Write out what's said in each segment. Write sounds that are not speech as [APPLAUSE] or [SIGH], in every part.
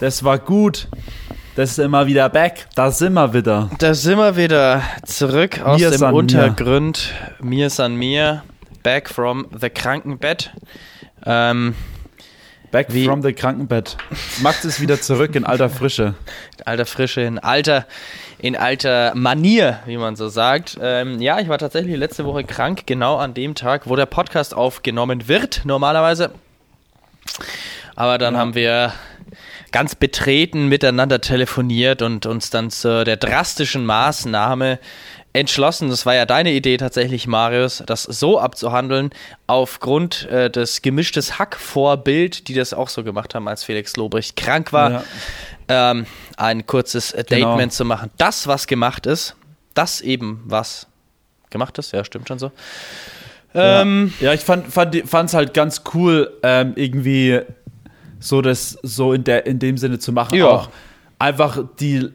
Das war gut. Das ist immer wieder back. Da sind wir wieder. Da sind wir wieder zurück aus Mir dem san mir. Untergrund. Mir san mir. Back from the Krankenbett. Ähm, Back Wie- from the Krankenbett. Max ist wieder zurück in alter Frische. alter Frische, in alter, in alter Manier, wie man so sagt. Ähm, ja, ich war tatsächlich letzte Woche krank, genau an dem Tag, wo der Podcast aufgenommen wird, normalerweise. Aber dann Ja. haben wir ganz betreten miteinander telefoniert und uns dann zu der drastischen Maßnahme entschlossen. Das war ja deine Idee tatsächlich, Marius, das so abzuhandeln, aufgrund äh, des gemischtes Hack-Vorbild, die das auch so gemacht haben, als Felix Lobrecht krank war Ja. ähm, ein kurzes Genau. Statement zu machen. Das, was gemacht ist, das eben, was gemacht ist, ja, stimmt schon so. Ähm, Ja, ich fand es halt ganz cool, ähm, irgendwie so das so in der in dem Sinne zu machen. Ja. Auch einfach die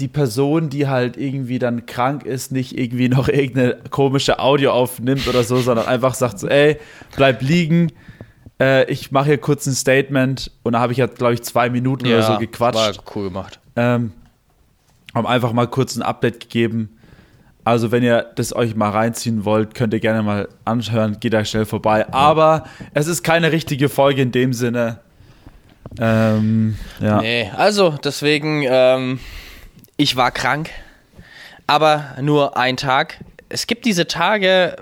die Person, die halt irgendwie dann krank ist, nicht irgendwie noch irgendeine komische Audio aufnimmt oder so, sondern einfach sagt so, ey, bleib liegen. Äh, ich mache hier kurz ein Statement und da habe ich ja, glaube ich, zwei Minuten oder so gequatscht. War cool gemacht. Ähm, haben einfach mal kurz ein Update gegeben. Also, wenn ihr das euch mal reinziehen wollt, könnt ihr gerne mal anhören. Geht da schnell vorbei. Aber es ist keine richtige Folge in dem Sinne. Ähm, ja. Nee, also deswegen, ähm, ich war krank, aber nur ein Tag. Es gibt diese Tage,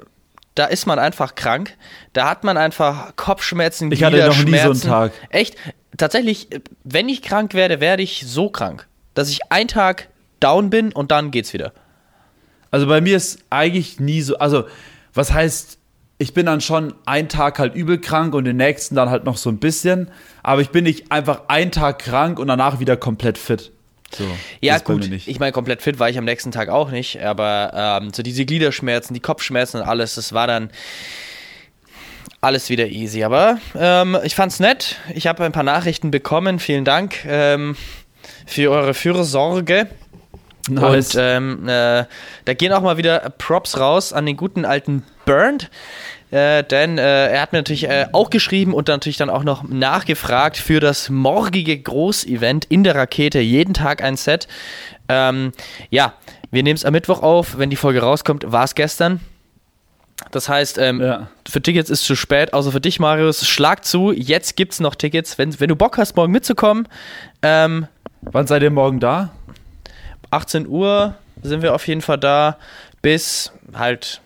da ist man einfach krank, da hat man einfach Kopfschmerzen, Ich hatte noch nie so einen Gliederschmerzen. Tag. Echt, tatsächlich, wenn ich krank werde, werde ich so krank, dass ich einen Tag down bin und dann geht's wieder. Also, bei mir ist eigentlich nie so. Also, was heißt, ich bin dann schon einen Tag halt übel krank und den nächsten dann halt noch so ein bisschen. Aber ich bin nicht einfach einen Tag krank und danach wieder komplett fit. So, Ja, gut. Ich meine, komplett fit war ich am nächsten Tag auch nicht, aber ähm, so diese Gliederschmerzen, die Kopfschmerzen und alles, das war dann alles wieder easy. Aber ähm, ich fand's nett. Ich habe ein paar Nachrichten bekommen. Vielen Dank ähm, für eure Fürsorge. Nice. Und ähm, äh, da gehen auch mal wieder Props raus an den guten alten Bernd. Äh, denn äh, er hat mir natürlich äh, auch geschrieben und dann natürlich dann auch noch nachgefragt für das morgige Großevent in der Rakete. Jeden Tag ein Set. Ähm, ja, wir nehmen es am Mittwoch auf. Wenn die Folge rauskommt, war es gestern. Das heißt, ähm, Ja. für Tickets ist zu spät, außer für dich, Marius. Schlag zu, jetzt gibt's noch Tickets. Wenn, wenn du Bock hast, morgen mitzukommen, ähm, Wann seid ihr morgen da? 18 Uhr sind wir auf jeden Fall da, bis halt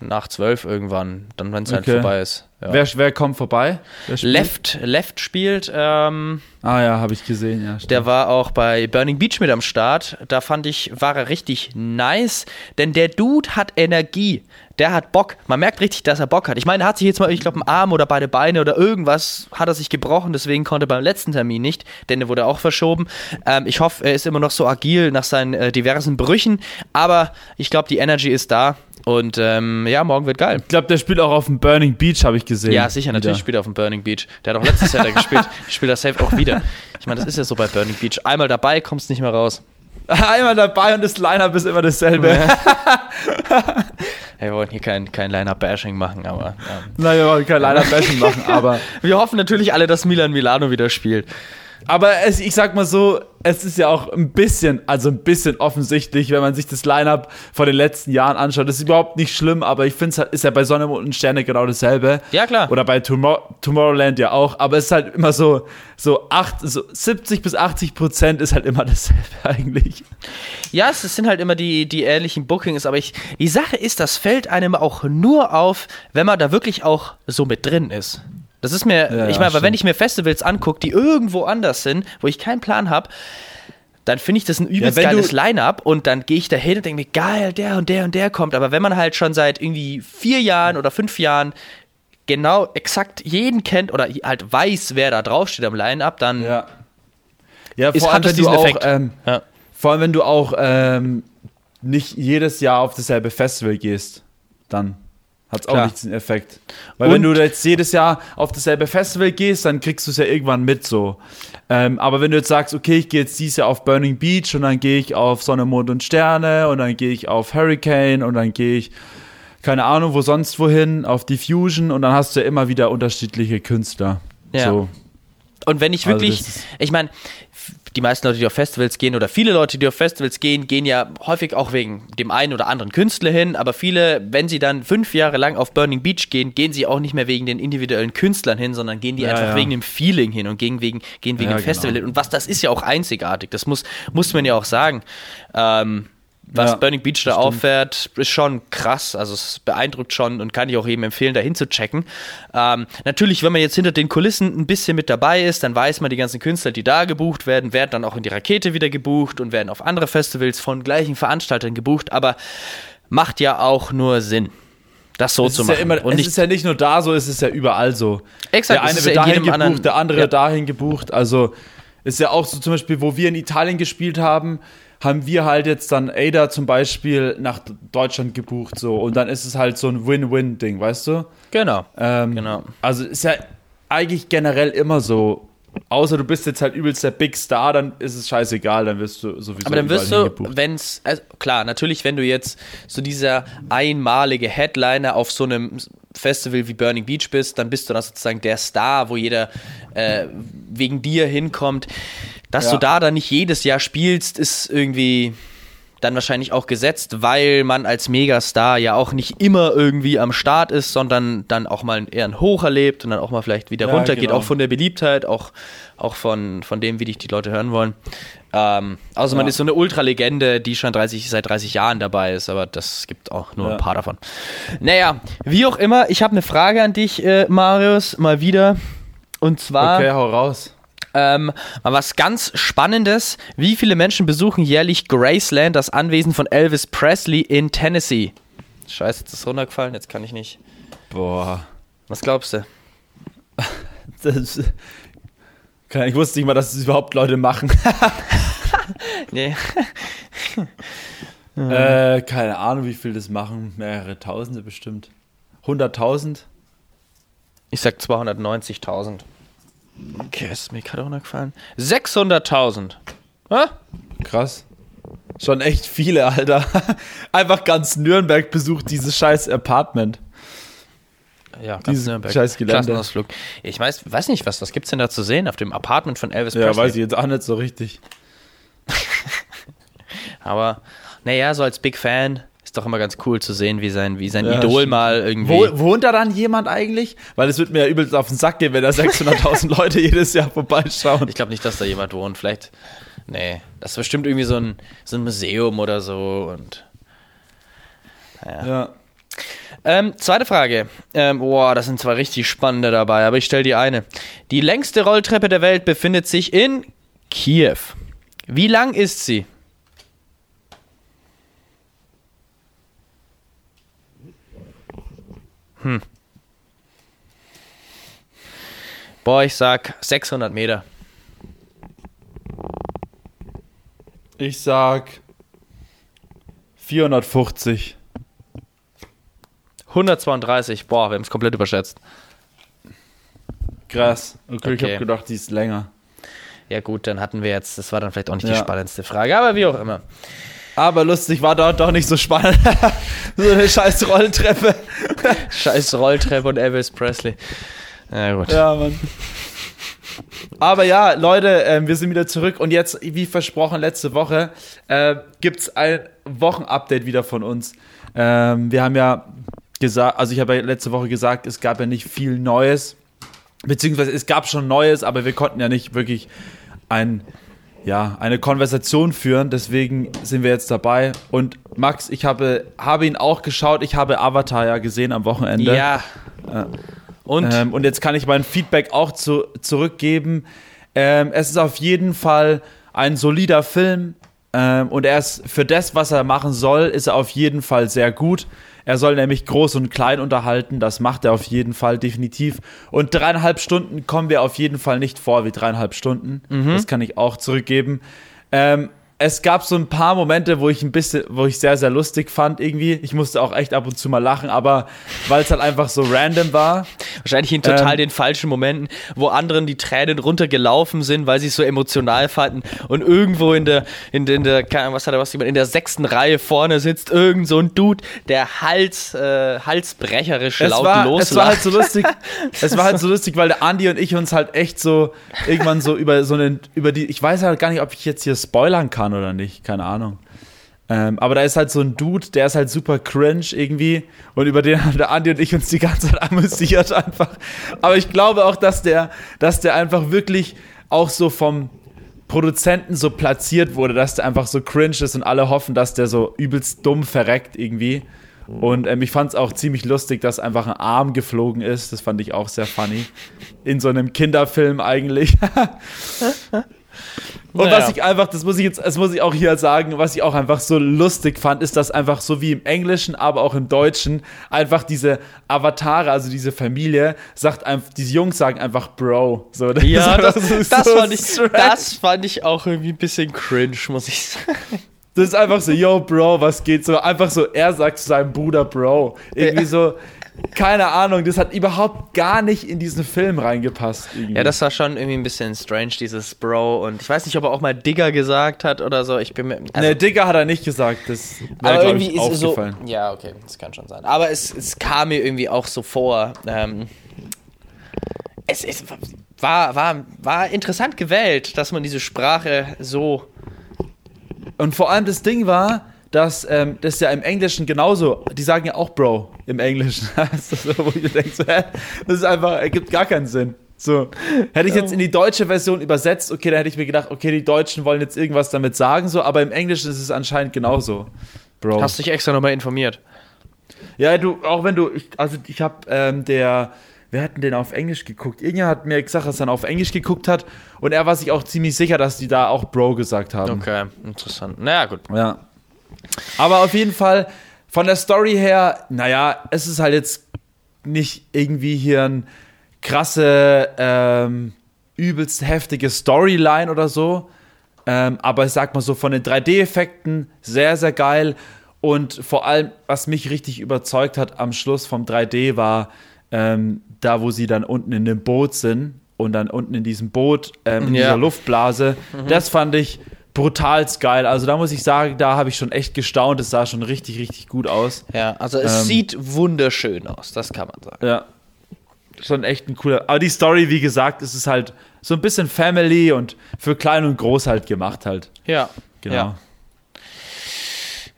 nach 12 irgendwann, dann wenn es halt Okay. vorbei ist. Ja. Wer, wer kommt vorbei? Wer? Left, Left spielt, ähm, Ah ja, habe ich gesehen, ja. stimmt. der war auch bei Burning Beach mit am Start. Da fand ich, war er richtig nice, denn der Dude hat Energie. Der hat Bock. Man merkt richtig, dass er Bock hat. Ich meine, er hat sich jetzt mal, ich glaube, einen Arm oder beide Beine oder irgendwas hat er sich gebrochen, deswegen konnte er beim letzten Termin nicht, denn der wurde auch verschoben. Ähm, ich hoffe, er ist immer noch so agil nach seinen äh, diversen Brüchen, aber ich glaube, die Energy ist da und ähm, ja, morgen wird geil. Ich glaube, der spielt auch auf dem Burning Beach, habe ich gesehen. Ja, sicher, natürlich Wieder. spielt er auf dem Burning Beach. Der hat auch letztes Jahr da gespielt. Spielt er safe auch wieder. Ich meine, das ist ja so bei Burning Beach. Einmal dabei, kommst nicht mehr raus. [LAUGHS] Einmal dabei und das Line-Up ist immer dasselbe. Hey, [LAUGHS] wir wollen hier kein, kein Liner-Bashing machen, aber ja. Nein, wir wollen kein Line-Up-Bashing machen, aber, [LAUGHS] wir hoffen natürlich alle, dass Milan Milano wieder spielt. aber es, ich sag mal so, es ist ja auch ein bisschen, also ein bisschen offensichtlich, wenn man sich das Line-Up von den letzten Jahren anschaut. Das ist überhaupt nicht schlimm, aber ich finde es ist ja bei Sonne Mond und Sterne genau dasselbe. Ja, klar. Oder bei Tomor Tomorrowland ja auch, aber es ist halt immer so, so, acht, so 70 bis 80 Prozent ist halt immer dasselbe [LAUGHS] eigentlich. Ja, es sind halt immer die, die ähnlichen Bookings, aber ich, die Sache ist, das fällt einem auch nur auf, wenn man da wirklich auch so mit drin ist. Das ist mir, Ja, ich meine, weil wenn ich mir Festivals angucke, die irgendwo anders sind, wo ich keinen Plan habe, dann finde ich das ein übelst du- geiles Line-Up und dann gehe ich da hin und denke mir, geil, der und der und der kommt. Aber wenn man halt schon seit irgendwie vier Jahren oder fünf Jahren genau exakt jeden kennt oder halt weiß, wer da draufsteht am Line-Up, dann Ja. Ja, ist, vor allem, hat es wenn du diesen auch, Effekt. ähm, ja. Vor allem, wenn du auch ähm, nicht jedes Jahr auf dasselbe Festival gehst, dann hat es auch nicht diesen Effekt. Weil Und- wenn du jetzt jedes Jahr auf dasselbe Festival gehst, dann kriegst du es ja irgendwann mit so. Ähm, aber wenn du jetzt sagst, okay, ich gehe jetzt dieses Jahr auf Burning Beach und dann gehe ich auf Sonne, Mond und Sterne und dann gehe ich auf Hurricane und dann gehe ich, keine Ahnung, wo sonst wohin, auf Diffusion und dann hast du ja immer wieder unterschiedliche Künstler. Ja. So. Und wenn ich Also wirklich, ist- ich meine, die meisten Leute, die auf Festivals gehen oder viele Leute, die auf Festivals gehen, gehen ja häufig auch wegen dem einen oder anderen Künstler hin, aber viele, wenn sie dann fünf Jahre lang auf Burning Beach gehen, gehen sie auch nicht mehr wegen den individuellen Künstlern hin, sondern gehen die Ja, einfach ja. wegen dem Feeling hin und gehen wegen, gehen wegen Ja, dem Festival genau. hin. Und was das ist ja auch einzigartig, das muss, muss man ja auch sagen. Ähm, was Ja, Burning Beach da stimmt. auffährt, ist schon krass. Also es beeindruckt schon und kann ich auch jedem empfehlen, da hinzuchecken. Ähm, natürlich, wenn man jetzt hinter den Kulissen ein bisschen mit dabei ist, dann weiß man, die ganzen Künstler, die da gebucht werden, werden dann auch in die Rakete wieder gebucht und werden auf andere Festivals von gleichen Veranstaltern gebucht, aber macht ja auch nur Sinn. Das so Es zu machen. ja immer, und es nicht, ist ja nicht nur da so, es ist ja überall so. Exakt, der eine wird ja in dahin gebucht, anderen- der andere ja. dahin gebucht. Also ist ja auch so zum Beispiel, wo wir in Italien gespielt haben, haben wir halt jetzt dann Ada zum Beispiel nach Deutschland gebucht so und dann ist es halt so ein Win-Win-Ding, weißt du? genau. Ähm, Genau. Also ist ja eigentlich generell immer so. Außer du bist jetzt halt übelst der Big Star, dann ist es scheißegal, dann wirst du sowieso Aber dann wirst du, wenn es, also klar, natürlich, wenn du jetzt so dieser einmalige Headliner auf so einem Festival wie Burning Beach bist, dann bist du dann sozusagen der Star, wo jeder äh, wegen dir hinkommt. Dass Ja. du da dann nicht jedes Jahr spielst, ist irgendwie dann wahrscheinlich auch gesetzt, weil man als Megastar ja auch nicht immer irgendwie am Start ist, sondern dann auch mal eher ein Hoch erlebt und dann auch mal vielleicht wieder Ja, runtergeht, genau. auch von der Beliebtheit, auch, auch von, von dem, wie dich die Leute hören wollen. Ähm, also man Ja. ist so eine Ultralegende, die schon 30, seit 30 Jahren dabei ist, aber das gibt auch nur Ja. ein paar davon. Naja, wie auch immer, ich habe eine Frage an dich, äh, Marius, mal wieder. Und zwar Okay, hau raus. ähm, mal was ganz Spannendes. Wie viele Menschen besuchen jährlich Graceland, das Anwesen von Elvis Presley in Tennessee? Scheiße, jetzt ist runtergefallen, jetzt kann ich nicht. Boah. Was glaubst du? [LAUGHS] Das, ich wusste nicht mal, dass es überhaupt Leute machen. [LAUGHS] Nee. [LAUGHS] äh, keine Ahnung, wie viel das machen. Mehrere Tausende bestimmt. 100.000? Ich sag 290.000. Okay, ist mir gerade runtergefallen. 600.000. Hä? Krass. Schon echt viele, Alter. [LAUGHS] Einfach ganz Nürnberg besucht dieses scheiß Apartment. Ja, ganz Nürnberg. scheiß Gelände. Klassenausflug. Ich weiß, weiß nicht, was, was gibt's denn da zu sehen auf dem Apartment von Elvis Ja, Presley? weiß ich jetzt auch nicht so richtig. [LAUGHS] Aber naja, so als Big Fan ist doch immer ganz cool zu sehen, wie sein, wie sein Ja, Idol stimmt. mal irgendwie. Wo, wohnt da dann jemand eigentlich? Weil es wird mir ja übelst auf den Sack gehen, wenn da 600.000 [LAUGHS] Leute jedes Jahr vorbeischauen. Ich glaube nicht, dass da jemand wohnt. Vielleicht. Nee, das ist bestimmt irgendwie so ein, so ein Museum oder so. Und Ja. Ähm, zweite Frage. Ähm, boah, das sind zwei richtig spannende dabei, aber ich stelle die eine. Die längste Rolltreppe der Welt befindet sich in Kiew. Wie lang ist sie? Hm. Boah, ich sag 600 Meter. Ich sag 450. 132. Boah, wir haben es komplett überschätzt. Krass. Okay, ich Okay. habe gedacht, die ist länger. Ja gut, dann hatten wir jetzt, das war dann vielleicht auch nicht die Ja. spannendste Frage, aber wie auch immer. Aber lustig, war dort doch nicht so spannend. [LAUGHS] so eine scheiß Rolltreppe. [LAUGHS] Scheiß Rolltreppe und Elvis Presley. Na gut. Ja, Mann. Aber ja, Leute, ähm, wir sind wieder zurück und jetzt, wie versprochen, letzte Woche äh, gibt es ein Wochenupdate wieder von uns. Ähm, wir haben ja gesagt, also ich habe ja letzte Woche gesagt, es gab ja nicht viel Neues, beziehungsweise es gab schon Neues, aber wir konnten ja nicht wirklich ein, ja, eine Konversation führen, deswegen sind wir jetzt dabei. Und Max, ich habe, habe ihn auch geschaut, ich habe Avatar ja gesehen am Wochenende. Ja. Und Ähm, und jetzt kann ich mein Feedback auch zu, zurückgeben. Ähm, es ist auf jeden Fall ein solider Film. Ähm, und er ist für das, was er machen soll, ist er auf jeden Fall sehr gut. Er soll nämlich groß und klein unterhalten. Das macht er auf jeden Fall definitiv. Und dreieinhalb Stunden kommen wir auf jeden Fall nicht vor wie dreieinhalb Stunden. Das kann ich auch zurückgeben. Ähm, es gab so ein paar Momente, wo ich ein bisschen, wo ich sehr, sehr lustig fand irgendwie. Ich musste auch echt ab und zu mal lachen, aber weil es halt einfach so random war. Wahrscheinlich in total ähm, den falschen Momenten, wo anderen die Tränen runtergelaufen sind, weil sie es so emotional fanden und irgendwo in der, in, in der, was hat er was, in der sechsten Reihe vorne sitzt irgend so ein Dude, der Hals, äh, halsbrecherisch laut war, loslacht. Es war halt so lustig, [LAUGHS] es war halt so lustig, weil der Andi und ich uns halt echt so irgendwann so über so einen, über die, ich weiß halt gar nicht, ob ich jetzt hier spoilern kann oder nicht, keine Ahnung. Ähm, aber da ist halt so ein Dude, der ist halt super cringe irgendwie und über den haben der Andi und ich uns die ganze Zeit amüsiert einfach. Aber ich glaube auch, dass der, dass der einfach wirklich auch so vom Produzenten so platziert wurde, dass der einfach so cringe ist und alle hoffen, dass der so übelst dumm verreckt irgendwie. Und ähm, ich fand es auch ziemlich lustig, dass einfach ein Arm geflogen ist. Das fand ich auch sehr funny. In so einem Kinderfilm eigentlich. [LAUGHS] Und naja. was ich einfach, das muss ich jetzt, das muss ich auch hier sagen, was ich auch einfach so lustig fand, ist, dass einfach so wie im Englischen, aber auch im Deutschen einfach diese Avatare, also diese Familie, sagt einfach, diese Jungs sagen einfach Bro. So, das ja, das, so, das, so fand ich, das fand ich auch irgendwie ein bisschen cringe, muss ich sagen. Das ist einfach so, yo, Bro, was geht so? Einfach so, er sagt zu seinem Bruder Bro. Irgendwie ja. so, keine Ahnung, das hat überhaupt gar nicht in diesen Film reingepasst. Irgendwie. Ja, das war schon irgendwie ein bisschen strange, dieses Bro. Und ich weiß nicht, ob er auch mal Digger gesagt hat oder so. Ich bin mir. Also, nee, Digger hat er nicht gesagt. Das wäre, glaube ich, aufgefallen. So, ja, okay, das kann schon sein. Aber es, es kam mir irgendwie auch so vor. Ähm, es, es war, war, war interessant gewählt, dass man diese Sprache so. Und vor allem das Ding war, dass ähm, das ja im Englischen genauso, die sagen ja auch Bro im Englischen. [LAUGHS] so, wo ich denke, so, hä? das ist einfach, ergibt gar keinen Sinn. So, hätte ich jetzt in die deutsche Version übersetzt, okay, dann hätte ich mir gedacht, okay, die Deutschen wollen jetzt irgendwas damit sagen, so, aber im Englischen ist es anscheinend genauso, Bro. Hast dich extra nochmal informiert? Ja, du, auch wenn du, ich, also ich habe ähm, der, wer hat denn den auf Englisch geguckt? Irgendjemand hat mir gesagt, dass er auf Englisch geguckt hat und er war sich auch ziemlich sicher, dass die da auch Bro gesagt haben. Okay, interessant. Naja, gut. Ja. Aber auf jeden Fall, von der Story her, naja, es ist halt jetzt nicht irgendwie hier ein krasse, ähm, übelst heftige Storyline oder so. Ähm, aber ich sag mal so, von den 3D-Effekten sehr, sehr geil. Und vor allem, was mich richtig überzeugt hat am Schluss vom 3D war, ähm, da wo sie dann unten in dem Boot sind und dann unten in diesem Boot, ähm, in ja. dieser Luftblase. Mhm. Das fand ich brutalst geil. Also da muss ich sagen, da habe ich schon echt gestaunt. Es sah schon richtig, richtig gut aus. Ja, also es ähm, sieht wunderschön aus, das kann man sagen. Ja. Schon echt ein cooler. Aber die Story, wie gesagt, ist es halt so ein bisschen Family und für klein und groß halt gemacht halt. Ja. Genau. Ja.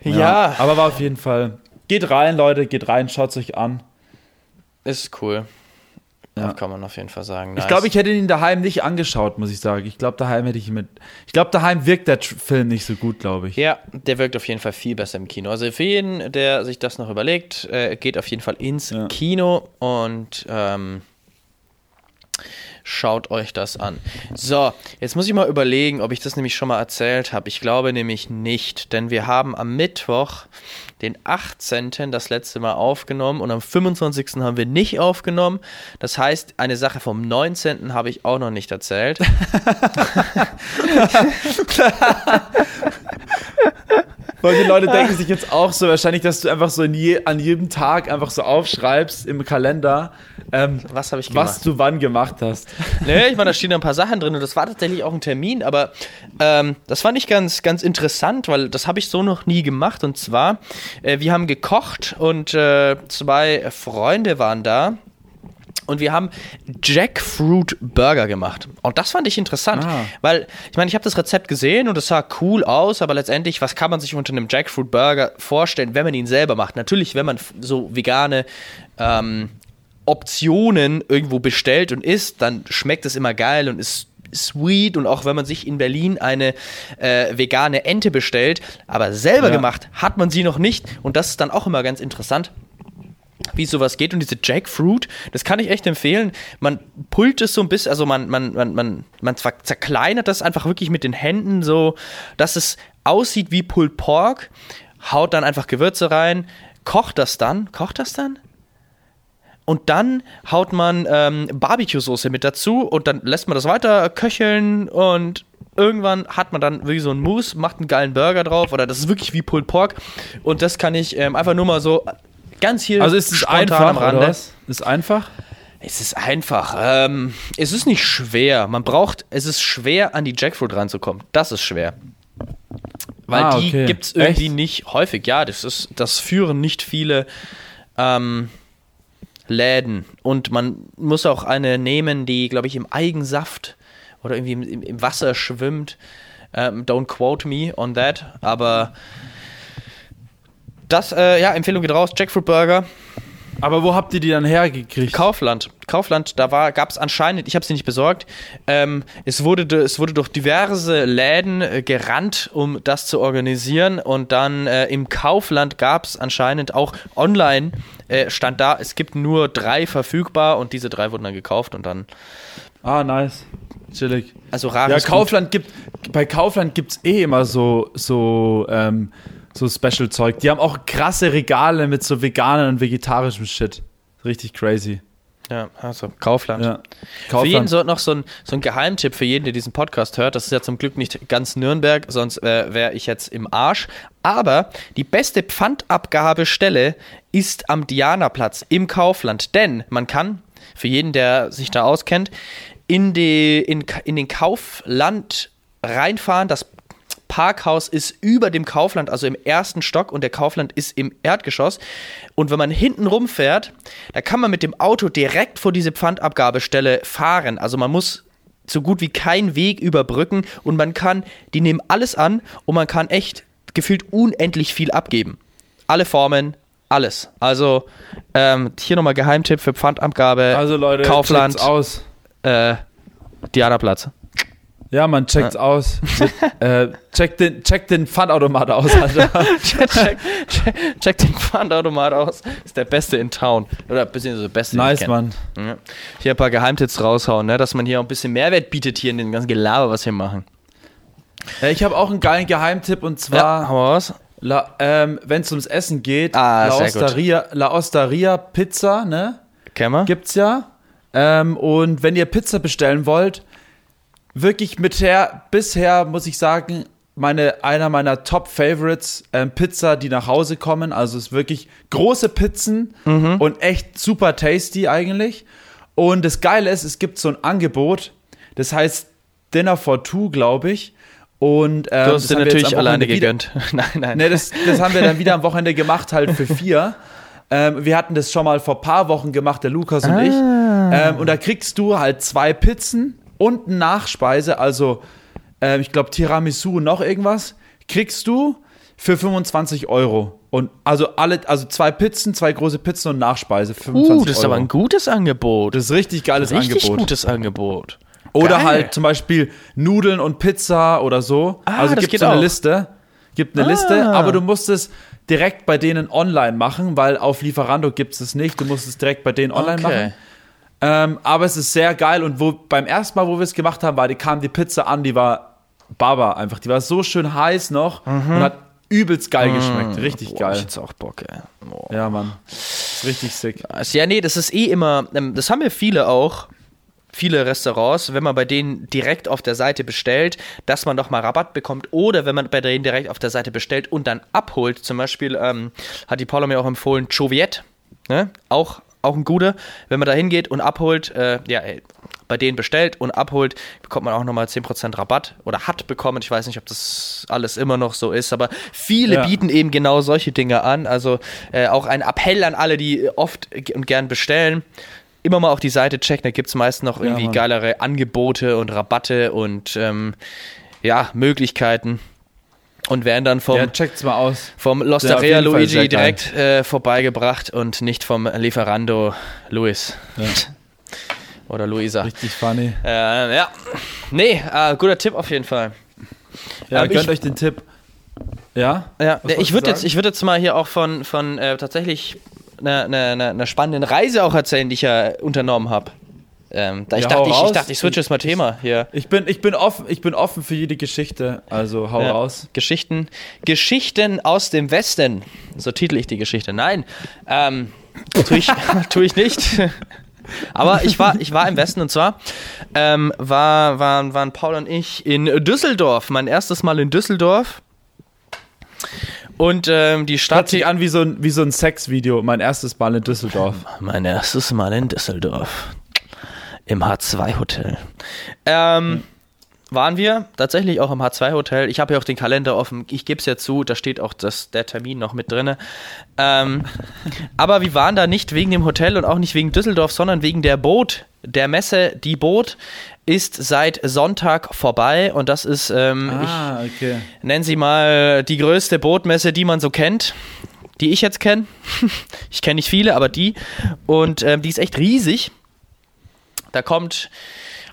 ja. ja. Aber war auf jeden Fall. Geht rein, Leute, geht rein, schaut es euch an. Ist cool. Ja. Kann man auf jeden Fall sagen. Nice. Ich glaube, ich hätte ihn daheim nicht angeschaut, muss ich sagen. Ich glaube, daheim hätte ich ihn mit. Ich glaube, daheim wirkt der Film nicht so gut, glaube ich. Ja, der wirkt auf jeden Fall viel besser im Kino. Also für jeden, der sich das noch überlegt, äh, geht auf jeden Fall ins ja. Kino und ähm, schaut euch das an. So, jetzt muss ich mal überlegen, ob ich das nämlich schon mal erzählt habe. Ich glaube nämlich nicht, denn wir haben am Mittwoch den 18. das letzte Mal aufgenommen und am 25. haben wir nicht aufgenommen. Das heißt, eine Sache vom 19. habe ich auch noch nicht erzählt. [LAUGHS] Weil die Leute denken sich jetzt auch so wahrscheinlich, dass du einfach so je, an jedem Tag einfach so aufschreibst im Kalender, ähm, was habe ich gemacht? Was du wann gemacht hast. [LAUGHS] Nee, ich meine, da stehen ein paar Sachen drin und das war tatsächlich auch ein Termin, aber ähm, das fand ich ganz, ganz interessant, weil das habe ich so noch nie gemacht. Und zwar, äh, wir haben gekocht und äh, zwei Freunde waren da und wir haben Jackfruit Burger gemacht. Und das fand ich interessant, ah. weil ich meine, ich habe das Rezept gesehen und es sah cool aus, aber letztendlich, was kann man sich unter einem Jackfruit Burger vorstellen, wenn man ihn selber macht? Natürlich, wenn man so vegane ähm, Optionen irgendwo bestellt und isst, dann schmeckt es immer geil und ist sweet und auch wenn man sich in Berlin eine äh, vegane Ente bestellt, aber selber ja. gemacht hat man sie noch nicht und das ist dann auch immer ganz interessant wie sowas geht. Und diese Jackfruit, das kann ich echt empfehlen. Man pullt es so ein bisschen, also man, man, man, man, man zerkleinert das einfach wirklich mit den Händen so, dass es aussieht wie Pulled Pork, haut dann einfach Gewürze rein, kocht das dann, kocht das dann? Und dann haut man ähm, Barbecue-Soße mit dazu und dann lässt man das weiter köcheln und irgendwann hat man dann wirklich so einen Mousse, macht einen geilen Burger drauf oder das ist wirklich wie Pulled Pork und das kann ich ähm, einfach nur mal so ganz hier Also ist es einfach, am Rande. oder was? Ist einfach? Es ist einfach. Ähm, es ist nicht schwer. Man braucht, es ist schwer, an die Jackfruit ranzukommen. Das ist schwer. Weil Ah, die okay. gibt es irgendwie Echt? nicht häufig. Ja, das ist, das führen nicht viele ähm, Läden. Und man muss auch eine nehmen, die, glaube ich, im Eigensaft oder irgendwie im, im, Wasser schwimmt. Ähm, don't quote me on that. Aber das, äh, ja, Empfehlung geht raus. Jackfruit Burger. Aber wo habt ihr die dann hergekriegt? Kaufland. Kaufland, da war, gab es anscheinend, ich habe sie nicht besorgt, ähm, es, wurde, de- es wurde durch diverse Läden äh, gerannt, um das zu organisieren. Und dann äh, im Kaufland gab es anscheinend auch online, äh, stand da, es gibt nur drei verfügbar und diese drei wurden dann gekauft und dann, ah, nice. Chillig. also Ja, rares Gut. Kaufland gibt, bei Kaufland gibt es eh immer so, so, ähm, so Special-Zeug. Die haben auch krasse Regale mit so veganen und vegetarischem Shit. Richtig crazy. Ja, also Kaufland. Ja. Für jeden Kaufland. so noch so ein, so ein Geheimtipp für jeden, der diesen Podcast hört. Das ist ja zum Glück nicht ganz Nürnberg, sonst äh, wäre ich jetzt im Arsch. Aber die beste Pfandabgabestelle ist am Dianaplatz im Kaufland. Denn man kann, für jeden, der sich da auskennt, in, die, in, in den Kaufland reinfahren. Das Parkhaus ist über dem Kaufland, also im ersten Stock und der Kaufland ist im Erdgeschoss. Und wenn man hinten rumfährt, da kann man mit dem Auto direkt vor diese Pfandabgabestelle fahren. Also man muss so gut wie keinen Weg überbrücken und man kann, die nehmen alles an und man kann echt gefühlt unendlich viel abgeben. Alle Formen, alles. Also ähm, hier nochmal Geheimtipp für Pfandabgabe. Also Leute, Kaufland, aus. äh, Dianaplatz. Ja, man checkt's aus. [LAUGHS] äh, check, den, check den Pfandautomat aus, Alter. check, [LAUGHS] check, check, check den Pfandautomat aus. Ist der beste in Town. Oder beziehungsweise der beste, den ich nice. Mann. Ja. Hier ein paar Geheimtipps raushauen, ne? dass man hier auch ein bisschen Mehrwert bietet hier in dem ganzen Gelaber, was wir machen. Äh, ich habe auch einen geilen Geheimtipp und zwar, hau raus. La, ähm, wenn es ums Essen geht, Ah, La. Osteria, La Osteria Pizza, ne? Kämmer? Gibt's ja. Ähm, und wenn ihr Pizza bestellen wollt, wirklich mit her, bisher muss ich sagen, meine, einer meiner Top-Favorites, ähm, Pizza, die nach Hause kommen. Also es ist wirklich große Pizzen und echt super tasty eigentlich. Und das Geile ist, es gibt so ein Angebot, das heißt Dinner for Two, glaube ich. Und ähm, Du hast dir natürlich alleine gegönnt. [LAUGHS] nein, nein. Ne, das, das haben wir dann wieder am Wochenende gemacht, halt für vier. [LAUGHS] Ähm, wir hatten das schon mal vor paar Wochen gemacht, der Lukas und ich. Ähm, und da kriegst du halt zwei Pizzen und Nachspeise, also ähm, ich glaube Tiramisu und noch irgendwas, kriegst du für 25 Euro. Und also alle, also zwei Pizzen, zwei große Pizzen und Nachspeise für 25 Uh, das ist Euro. aber ein gutes Angebot. das ist richtig geiles Richtig Angebot. gutes Angebot. Oder Geil. halt zum Beispiel Nudeln und Pizza oder so. Ah, also gibt geht so eine auch. Liste. Gibt eine Ah. Liste, aber du musst es direkt bei denen online machen, weil auf Lieferando gibt es es nicht. Du musst es direkt bei denen online Okay. machen. Ähm, aber es ist sehr geil und wo beim ersten Mal, wo wir es gemacht haben, war, die kam die Pizza an, die war Baba einfach. Die war so schön heiß noch und hat übelst geil geschmeckt. Richtig Mhm. Boah, ich geil. jetzt auch Bock, ey. Boah. Ja, Mann. Ist richtig sick. Also, Ja, nee, das ist eh immer, ähm, das haben ja viele auch, viele Restaurants, wenn man bei denen direkt auf der Seite bestellt, dass man doch mal Rabatt bekommt oder wenn man bei denen direkt auf der Seite bestellt und dann abholt, zum Beispiel ähm, hat die Paula mir auch empfohlen, Choviet, ne? auch, auch ein guter, wenn man da hingeht und abholt, äh, ja, bei denen bestellt und abholt, bekommt man auch nochmal 10% Rabatt oder hat bekommen. Ich weiß nicht, ob das alles immer noch so ist, aber viele Ja. bieten eben genau solche Dinge an. Also äh, auch ein Appell an alle, die oft und gern bestellen. Immer mal auf die Seite checken, da gibt es meist noch irgendwie Mann. geilere Angebote und Rabatte und ähm, ja, Möglichkeiten. Und werden dann vom, Ja, vom Losteria Luigi direkt äh, vorbeigebracht und nicht vom Lieferando Luis. Ja. [LAUGHS] Oder Luisa. Richtig funny. Äh, ja. Nee, äh, guter Tipp auf jeden Fall. Ja, Ähm, gönnt ich- euch den Tipp. Ja? Ja, Was ich würde jetzt, ich würd jetzt mal hier auch von, von äh, tatsächlich einer eine, eine, eine spannenden Reise auch erzählen, die ich ja unternommen habe. Ähm, da ich, Ja, dachte, hau ich, ich dachte, ich switch jetzt mal Thema hier. Ich bin, ich bin offen, ich bin offen für jede Geschichte, also hau Ja. raus. Geschichten, Geschichten aus dem Westen. So titel ich die Geschichte. Nein, ähm, tue ich, [LAUGHS] [LAUGHS] tu ich nicht. Aber ich war, ich war im Westen und zwar ähm, war, waren, waren Paul und ich in Düsseldorf. Mein erstes Mal in Düsseldorf. Und ähm, die Stadt. Hört sich an wie so ein, wie so ein Sexvideo. Mein erstes Mal in Düsseldorf. Mein erstes Mal in Düsseldorf. Im H2-Hotel. Ähm, waren wir tatsächlich auch im H2-Hotel. Ich habe ja auch den Kalender offen. Ich gebe es ja zu, da steht auch das, der Termin noch mit drin. Ähm, aber wir waren da nicht wegen dem Hotel und auch nicht wegen Düsseldorf, sondern wegen der Boot, der Messe. Die Boot ist seit Sonntag vorbei und das ist, ähm, Ah, okay. ich nenne sie mal die größte Bootmesse, die man so kennt. Die ich jetzt kenne. [LAUGHS] ich kenne nicht viele, aber die. Und ähm, die ist echt riesig. Da kommt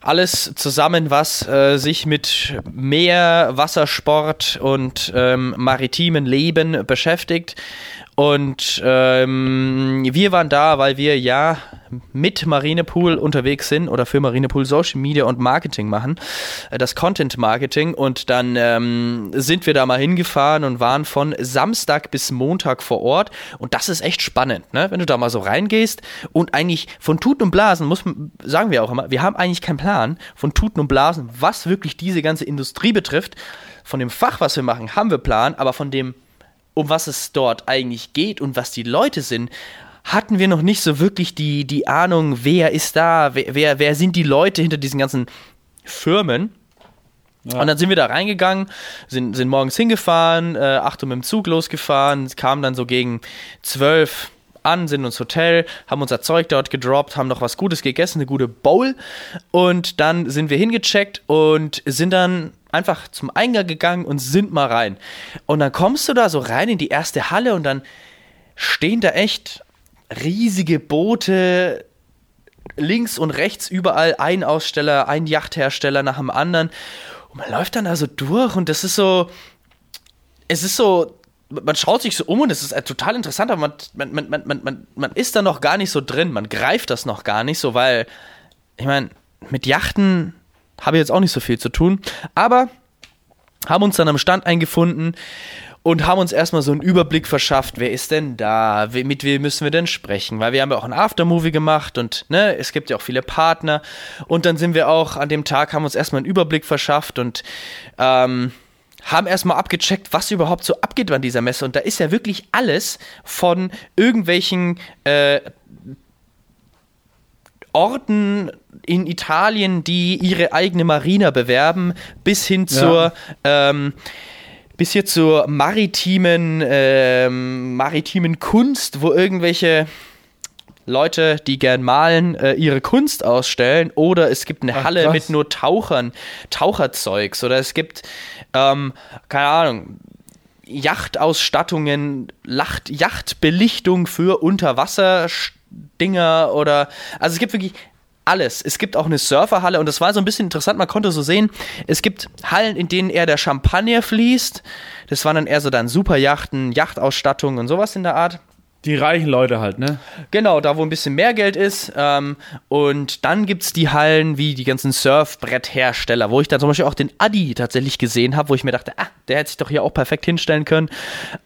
alles zusammen, was äh, sich mit Meer, Wassersport und ähm, maritimen Leben beschäftigt. Und ähm, wir waren da, weil wir ja mit Marinepool unterwegs sind oder für Marinepool Social Media und Marketing machen, äh, das Content Marketing. Und dann ähm, sind wir da mal hingefahren und waren von Samstag bis Montag vor Ort. Und das ist echt spannend, ne? wenn du da mal so reingehst und eigentlich von Tuten und Blasen, muss sagen wir auch immer, wir haben eigentlich keinen Plan von Tuten und Blasen, was wirklich diese ganze Industrie betrifft. Von dem Fach, was wir machen, haben wir Plan, aber von dem um was es dort eigentlich geht und was die Leute sind, hatten wir noch nicht so wirklich die, die Ahnung, wer ist da, wer, wer, wer sind die Leute hinter diesen ganzen Firmen. Ja. Und dann sind wir da reingegangen, sind, sind morgens hingefahren, äh, 8 Uhr mit dem Zug losgefahren, kamen dann so gegen 12 an, sind ins Hotel, haben unser Zeug dort gedroppt, haben noch was Gutes gegessen, eine gute Bowl. Und dann sind wir hingecheckt und sind dann einfach zum Eingang gegangen und sind mal rein. Und dann kommst du da so rein in die erste Halle und dann stehen da echt riesige Boote, links und rechts überall ein Aussteller, ein Yachthersteller nach dem anderen. Und man läuft dann da so durch und das ist so, es ist so, man schaut sich so um und es ist äh, total interessant, aber man, man, man, man, man, man, man ist da noch gar nicht so drin, man greift das noch gar nicht so, weil, ich meine, mit Yachten habe jetzt auch nicht so viel zu tun, aber haben uns dann am Stand eingefunden und haben uns erstmal so einen Überblick verschafft, wer ist denn da, mit wem müssen wir denn sprechen, weil wir haben ja auch ein Aftermovie gemacht und ne, es gibt ja auch viele Partner. Und dann sind wir auch an dem Tag, haben uns erstmal einen Überblick verschafft und ähm, haben erstmal abgecheckt, was überhaupt so abgeht an dieser Messe. Und da ist ja wirklich alles von irgendwelchen äh, Orten in Italien, die ihre eigene Marina bewerben, bis hin zur ähm, bis hier zur maritimen ähm, maritimen Kunst, wo irgendwelche Leute, die gern malen, äh, ihre Kunst ausstellen. Oder es gibt eine Ach, Halle krass. mit nur Tauchern, Taucherzeugs. Oder es gibt, ähm, keine Ahnung, Yachtausstattungen, Lacht, Yachtbelichtung für Unterwasserdinger oder also es gibt wirklich alles. Es gibt auch eine Surferhalle und das war so ein bisschen interessant. Man konnte so sehen, es gibt Hallen, in denen eher der Champagner fließt. Das waren dann eher so dann Superjachten, Yachtausstattung und sowas in der Art. Die reichen Leute halt, ne? Genau, da wo ein bisschen mehr Geld ist. Ähm, und dann gibt es die Hallen wie die ganzen Surfbretthersteller, wo ich dann zum Beispiel auch den Adi tatsächlich gesehen habe, wo ich mir dachte, ah, der hätte sich doch hier auch perfekt hinstellen können.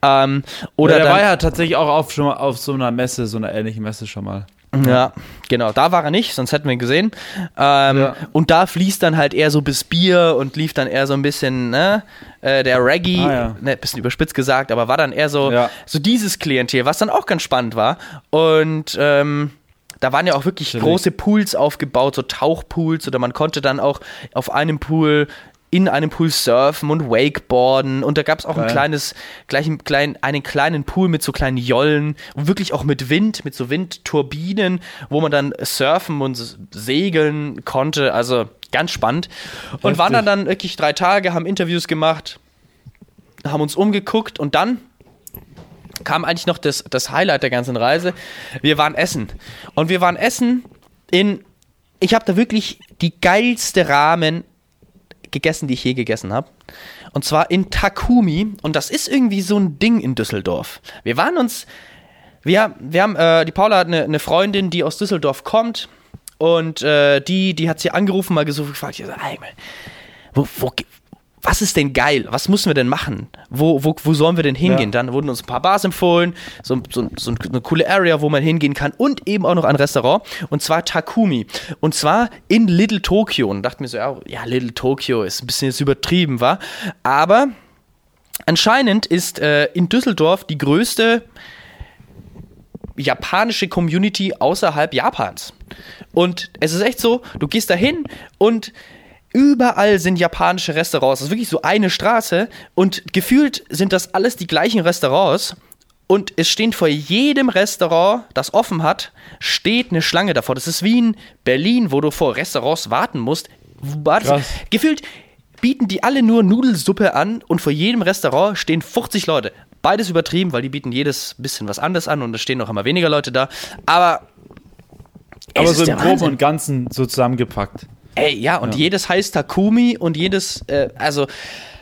Ähm, oder Oder der dann, war ja tatsächlich auch auf, schon mal auf so einer Messe, so einer ähnlichen Messe schon mal. Ja, genau, da war er nicht, sonst hätten wir ihn gesehen. Ähm, Ja. Und da fließt dann halt eher so bis Bier und lief dann eher so ein bisschen, ne, äh, der Reggae, Ah, ja. ne, bisschen überspitzt gesagt, aber war dann eher so, Ja. so dieses Klientel, was dann auch ganz spannend war. Und ähm, da waren ja auch wirklich Chillig. große Pools aufgebaut, so Tauchpools, oder man konnte dann auch auf einem Pool in einem Pool surfen und Wakeboarden und da gab es auch ein Geil. kleines, gleich einen kleinen, einen kleinen Pool mit so kleinen Jollen und wirklich auch mit Wind, mit so Windturbinen, wo man dann surfen und segeln konnte. Also ganz spannend. Und Heftig. waren dann dann wirklich drei Tage, haben Interviews gemacht, haben uns umgeguckt und dann kam eigentlich noch das, das Highlight der ganzen Reise. Wir waren essen. Und wir waren essen in. Ich habe da wirklich die geilste Ramen gegessen, die ich je gegessen habe. Und zwar in Takumi. Und das ist irgendwie so ein Ding in Düsseldorf. Wir waren uns. Wir, wir haben, äh, die Paula hat eine, eine Freundin, die aus Düsseldorf kommt. Und äh, die, die hat sie angerufen, mal gesucht, gefragt, ich so, ey, wo, wo, was ist denn geil? Was müssen wir denn machen? Wo, wo, wo sollen wir denn hingehen? Ja. Dann wurden uns ein paar Bars empfohlen, so, so, so eine coole Area, wo man hingehen kann und eben auch noch ein Restaurant und zwar Takumi. Und zwar in Little Tokyo. Und dachte mir so, ja, ja Little Tokyo ist ein bisschen jetzt übertrieben, war. Aber anscheinend ist äh, in Düsseldorf die größte japanische Community außerhalb Japans. Und es ist echt so, du gehst da hin und überall sind japanische Restaurants. Das ist wirklich so eine Straße und gefühlt sind das alles die gleichen Restaurants. Und es stehen vor jedem Restaurant, das offen hat, steht eine Schlange davor. Das ist wie in Berlin, wo du vor Restaurants warten musst. Krass. gefühlt bieten die alle nur Nudelsuppe an und vor jedem Restaurant stehen 50 Leute. Beides übertrieben, weil die bieten jedes bisschen was anderes an und es stehen noch immer weniger Leute da. Aber, Aber so im Groben und Ganzen so zusammengepackt. Ey, ja, und Ja. jedes heißt Takumi und jedes, äh, also,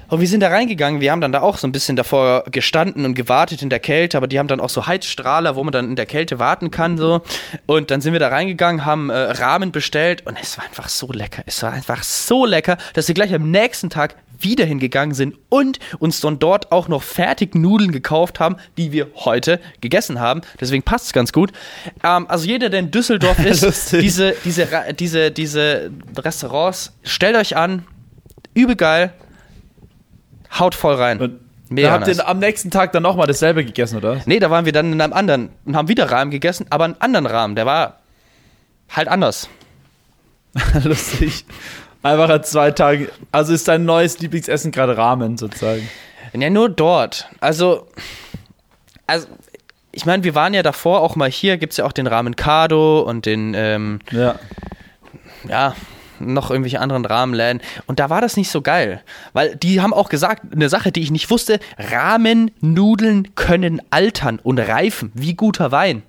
und wir sind da reingegangen, wir haben dann da auch so ein bisschen davor gestanden und gewartet in der Kälte, aber die haben dann auch so Heizstrahler, wo man dann in der Kälte warten kann, so. Und dann sind wir da reingegangen, haben äh, Rahmen bestellt und es war einfach so lecker. Es war einfach so lecker, dass wir gleich am nächsten Tag wieder hingegangen sind und uns dann dort auch noch fertig Nudeln gekauft haben, die wir heute gegessen haben. Deswegen passt es ganz gut. Ähm, also jeder, der in Düsseldorf [LAUGHS] ist, diese, diese, diese, diese Restaurants, stellt euch an, übel geil, haut voll rein. Und Mega da habt nice. ihr am nächsten Tag dann nochmal dasselbe gegessen, oder? Nee, da waren wir dann in einem anderen und haben wieder Rahmen gegessen, aber einen anderen Rahmen, der war halt anders. [LAUGHS] Lustig. Einfach an zwei Tagen. Also ist dein neues Lieblingsessen gerade Ramen sozusagen. Ja, nur dort. Also, also ich meine, wir waren ja davor auch mal hier, gibt es ja auch den Ramen Kado und den, ähm, Ja. ja, noch irgendwelche anderen Rahmenläden. Und da war das nicht so geil. Weil die haben auch gesagt, eine Sache, die ich nicht wusste, Rahmennudeln können altern und reifen, wie guter Wein.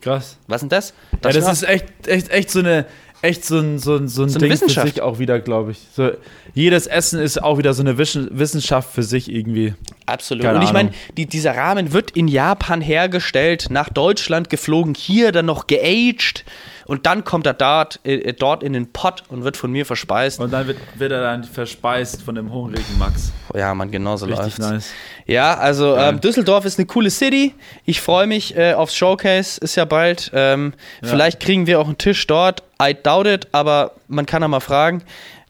Krass. Was ist denn das? Ja, das ist echt, echt, echt so eine, echt so ein, so ein, so ein So eine Ding für Wissenschaft. sich auch wieder, glaube ich. So, jedes Essen ist auch wieder so eine Wissenschaft für sich irgendwie. Absolut. Keine und ich meine, die, dieser Rahmen wird in Japan hergestellt, nach Deutschland geflogen, hier dann noch geaged und dann kommt er dort, äh, dort in den Pott und wird von mir verspeist. Und dann wird, wird er dann verspeist von dem hungrigen Max. Ja, man, genauso Richtig läuft's. nice. Ja, also Geil. ähm, Düsseldorf ist eine coole City. Ich freue mich äh, aufs Showcase, ist ja bald. Ähm, Ja. Vielleicht kriegen wir auch einen Tisch dort. I doubt it, aber man kann ja mal fragen.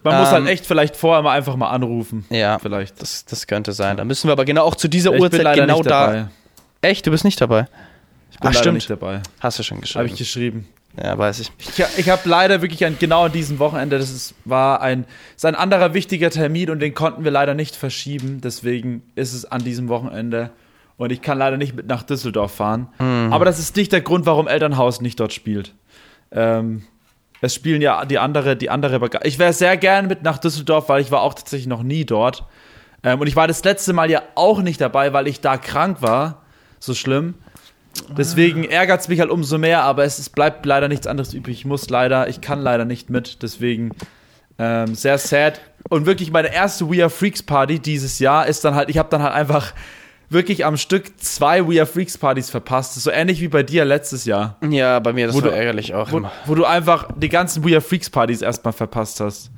Man muss Ähm, halt echt vielleicht vorher mal einfach mal anrufen. Ja, Vielleicht. das, das könnte sein. Da müssen wir aber genau auch zu dieser ich Uhrzeit genau da. dabei. Echt, du bist nicht dabei? Ich bin Ach, stimmt. nicht dabei. Hast du schon Habe geschrieben. ich geschrieben. Ja, weiß ich. Ich, ich habe leider wirklich an, genau an diesem Wochenende, das ist, war ein, ist ein anderer wichtiger Termin und den konnten wir leider nicht verschieben. Deswegen ist es an diesem Wochenende und ich kann leider nicht mit nach Düsseldorf fahren. Mhm. Aber das ist nicht der Grund, warum Elternhaus nicht dort spielt. Ähm, es spielen ja die andere, die andere. Bega ich wäre sehr gern mit nach Düsseldorf, weil ich war auch tatsächlich noch nie dort. Ähm, und ich war das letzte Mal ja auch nicht dabei, weil ich da krank war. So schlimm. Deswegen ärgert es mich halt umso mehr, aber es, es bleibt leider nichts anderes übrig. Ich muss leider, ich kann leider nicht mit, deswegen ähm, sehr sad. Und wirklich meine erste We Are Freaks Party dieses Jahr ist dann halt, ich habe dann halt einfach wirklich am Stück zwei We Are Freaks Partys verpasst. So ähnlich wie bei dir letztes Jahr, Ja, bei mir, das Wo war du- ärgerlich auch wo, immer. wo du einfach die ganzen We Are Freaks Partys erstmal verpasst hast.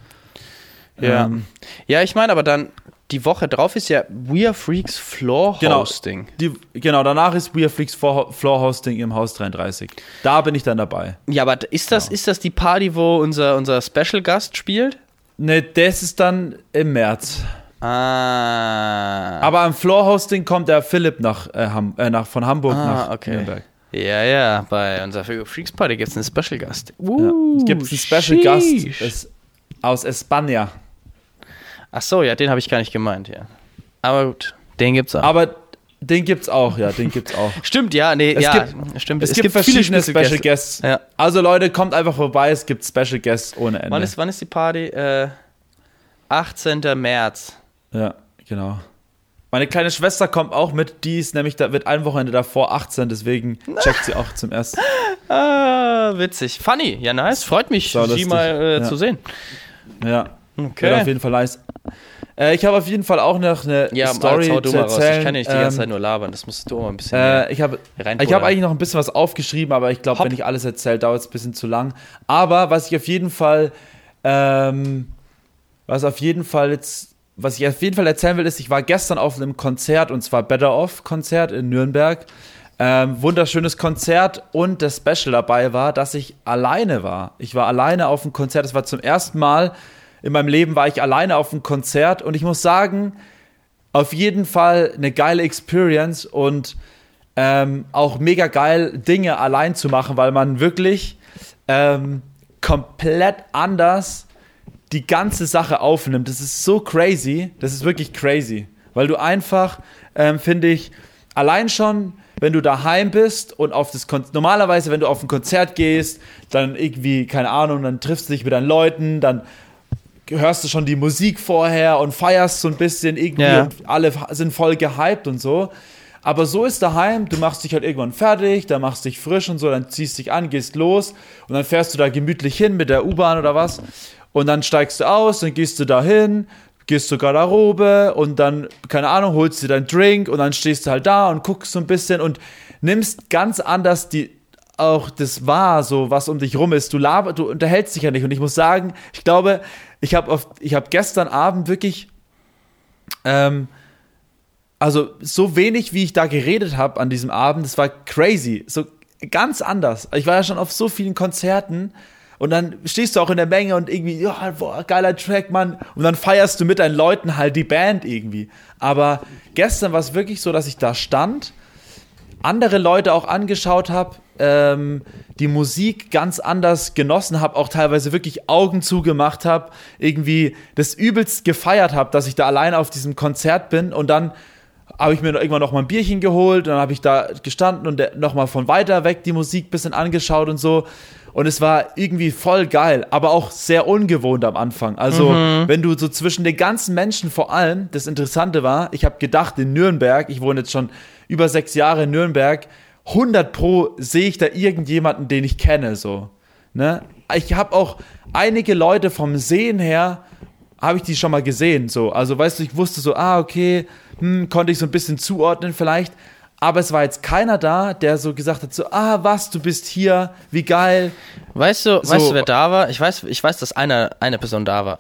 Ja. Ähm, Ja, ich meine, aber dann die Woche drauf ist ja We Are Freaks Floor Genau. Hosting. die, genau, danach ist We Are Freaks Floor Floor Hosting im Haus 33. Da bin ich dann dabei. Ja, aber ist das, ist das die Party, wo unser, unser Special Gast spielt? Ne, das ist dann im März. Ah. Aber am Floor-Hosting kommt der Philipp nach, äh, Ham, äh, nach von Hamburg Ah, nach okay. Nürnberg. Ja, ja, bei unserer Freaks Party gibt es einen Special Gast. Ja. Uh, Es gibt einen Special Gast sheesh. aus Espanja. Ach so, ja, den habe ich gar nicht gemeint, ja. Aber gut, den gibt's auch. Aber den gibt's auch, ja, den gibt's auch. [LAUGHS] stimmt, ja, nee, Es ja, gibt- stimmt. Es, gibt, verschiedene Special, Gäste. Guests. Ja. Also Leute, kommt einfach vorbei, es gibt Special Guests ohne Ende. Wann ist, wann ist die Party? Äh, 18. März. ja, genau. Meine kleine Schwester kommt auch mit, die ist nämlich, da wird ein Wochenende davor 18, deswegen [LAUGHS] checkt sie auch zum ersten. Ah, witzig. Funny, ja, nice. Freut mich, So sie mal äh, Ja. zu sehen. Ja, Okay. wird auf jeden Fall nice. Äh, ich habe auf jeden Fall auch noch eine Ja, Story zu mal raus. erzählen. Ich kann ja nicht die ganze Ähm, Zeit nur labern. Das musst du auch mal ein bisschen Äh, ich habe habe eigentlich noch ein bisschen was aufgeschrieben, aber ich glaube, wenn ich alles erzähle, dauert es ein bisschen zu lang. Aber was ich auf jeden Fall, ähm, was auf jeden Fall jetzt, was ich auf jeden Fall erzählen will, ist, ich war gestern auf einem Konzert und zwar Better Off Konzert in Nürnberg. Ähm, wunderschönes Konzert und das Special dabei war, dass ich alleine war. Ich war alleine auf dem Konzert. Das war zum ersten Mal in meinem Leben war ich alleine auf dem Konzert und ich muss sagen, auf jeden Fall eine geile Experience und ähm, auch mega geil, Dinge allein zu machen, weil man wirklich ähm, komplett anders die ganze Sache aufnimmt. Das ist so crazy. Das ist wirklich crazy. Weil du einfach, ähm, finde ich, allein schon, wenn du daheim bist und auf das Konzert, normalerweise, wenn du auf ein Konzert gehst, dann irgendwie, keine Ahnung, dann triffst du dich mit deinen Leuten, dann hörst du schon die Musik vorher und feierst so ein bisschen irgendwie Ja. und alle sind voll gehypt und so. Aber so ist daheim, du machst dich halt irgendwann fertig, dann machst dich frisch und so, dann ziehst dich an, gehst los und dann fährst du da gemütlich hin mit der U-Bahn oder was und dann steigst du aus, dann gehst du da hin, gehst zur Garderobe und dann, keine Ahnung, holst dir deinen Drink und dann stehst du halt da und guckst so ein bisschen und nimmst ganz anders die, auch das wahr, so was um dich rum ist. Du laber, du unterhältst dich ja nicht. Und ich muss sagen, ich glaube, ich habe habe gestern Abend wirklich, ähm, also so wenig, wie ich da geredet habe an diesem Abend, das war crazy, so ganz anders. Ich war ja schon auf so vielen Konzerten. Und dann stehst du auch in der Menge und irgendwie, ja, boah, geiler Track, Mann. Und dann feierst du mit deinen Leuten halt die Band irgendwie. Aber gestern war es wirklich so, dass ich da stand andere Leute auch angeschaut habe, ähm, die Musik ganz anders genossen habe, auch teilweise wirklich Augen zugemacht habe, irgendwie das übelst gefeiert habe, dass ich da alleine auf diesem Konzert bin und dann habe ich mir irgendwann noch mal ein Bierchen geholt, dann habe ich da gestanden und der- noch mal von weiter weg die Musik bisschen angeschaut und so und es war irgendwie voll geil, aber auch sehr ungewohnt am Anfang. Also, wenn du so zwischen den ganzen Menschen vor allem, das Interessante war, ich habe gedacht, in Nürnberg, ich wohne jetzt schon über sechs Jahre in Nürnberg, 100 pro sehe ich da irgendjemanden, den ich kenne, so. Ne? Ich habe auch einige Leute vom Sehen her, habe ich die schon mal gesehen, so. Also, weißt du, ich wusste so, ah, okay, hm, konnte ich so ein bisschen zuordnen vielleicht. Aber es war jetzt keiner da, der so gesagt hat, so, ah, was, du bist hier, wie geil. Weißt du, So. weißt du, wer da war? Ich weiß, ich weiß, dass eine, eine Person da war.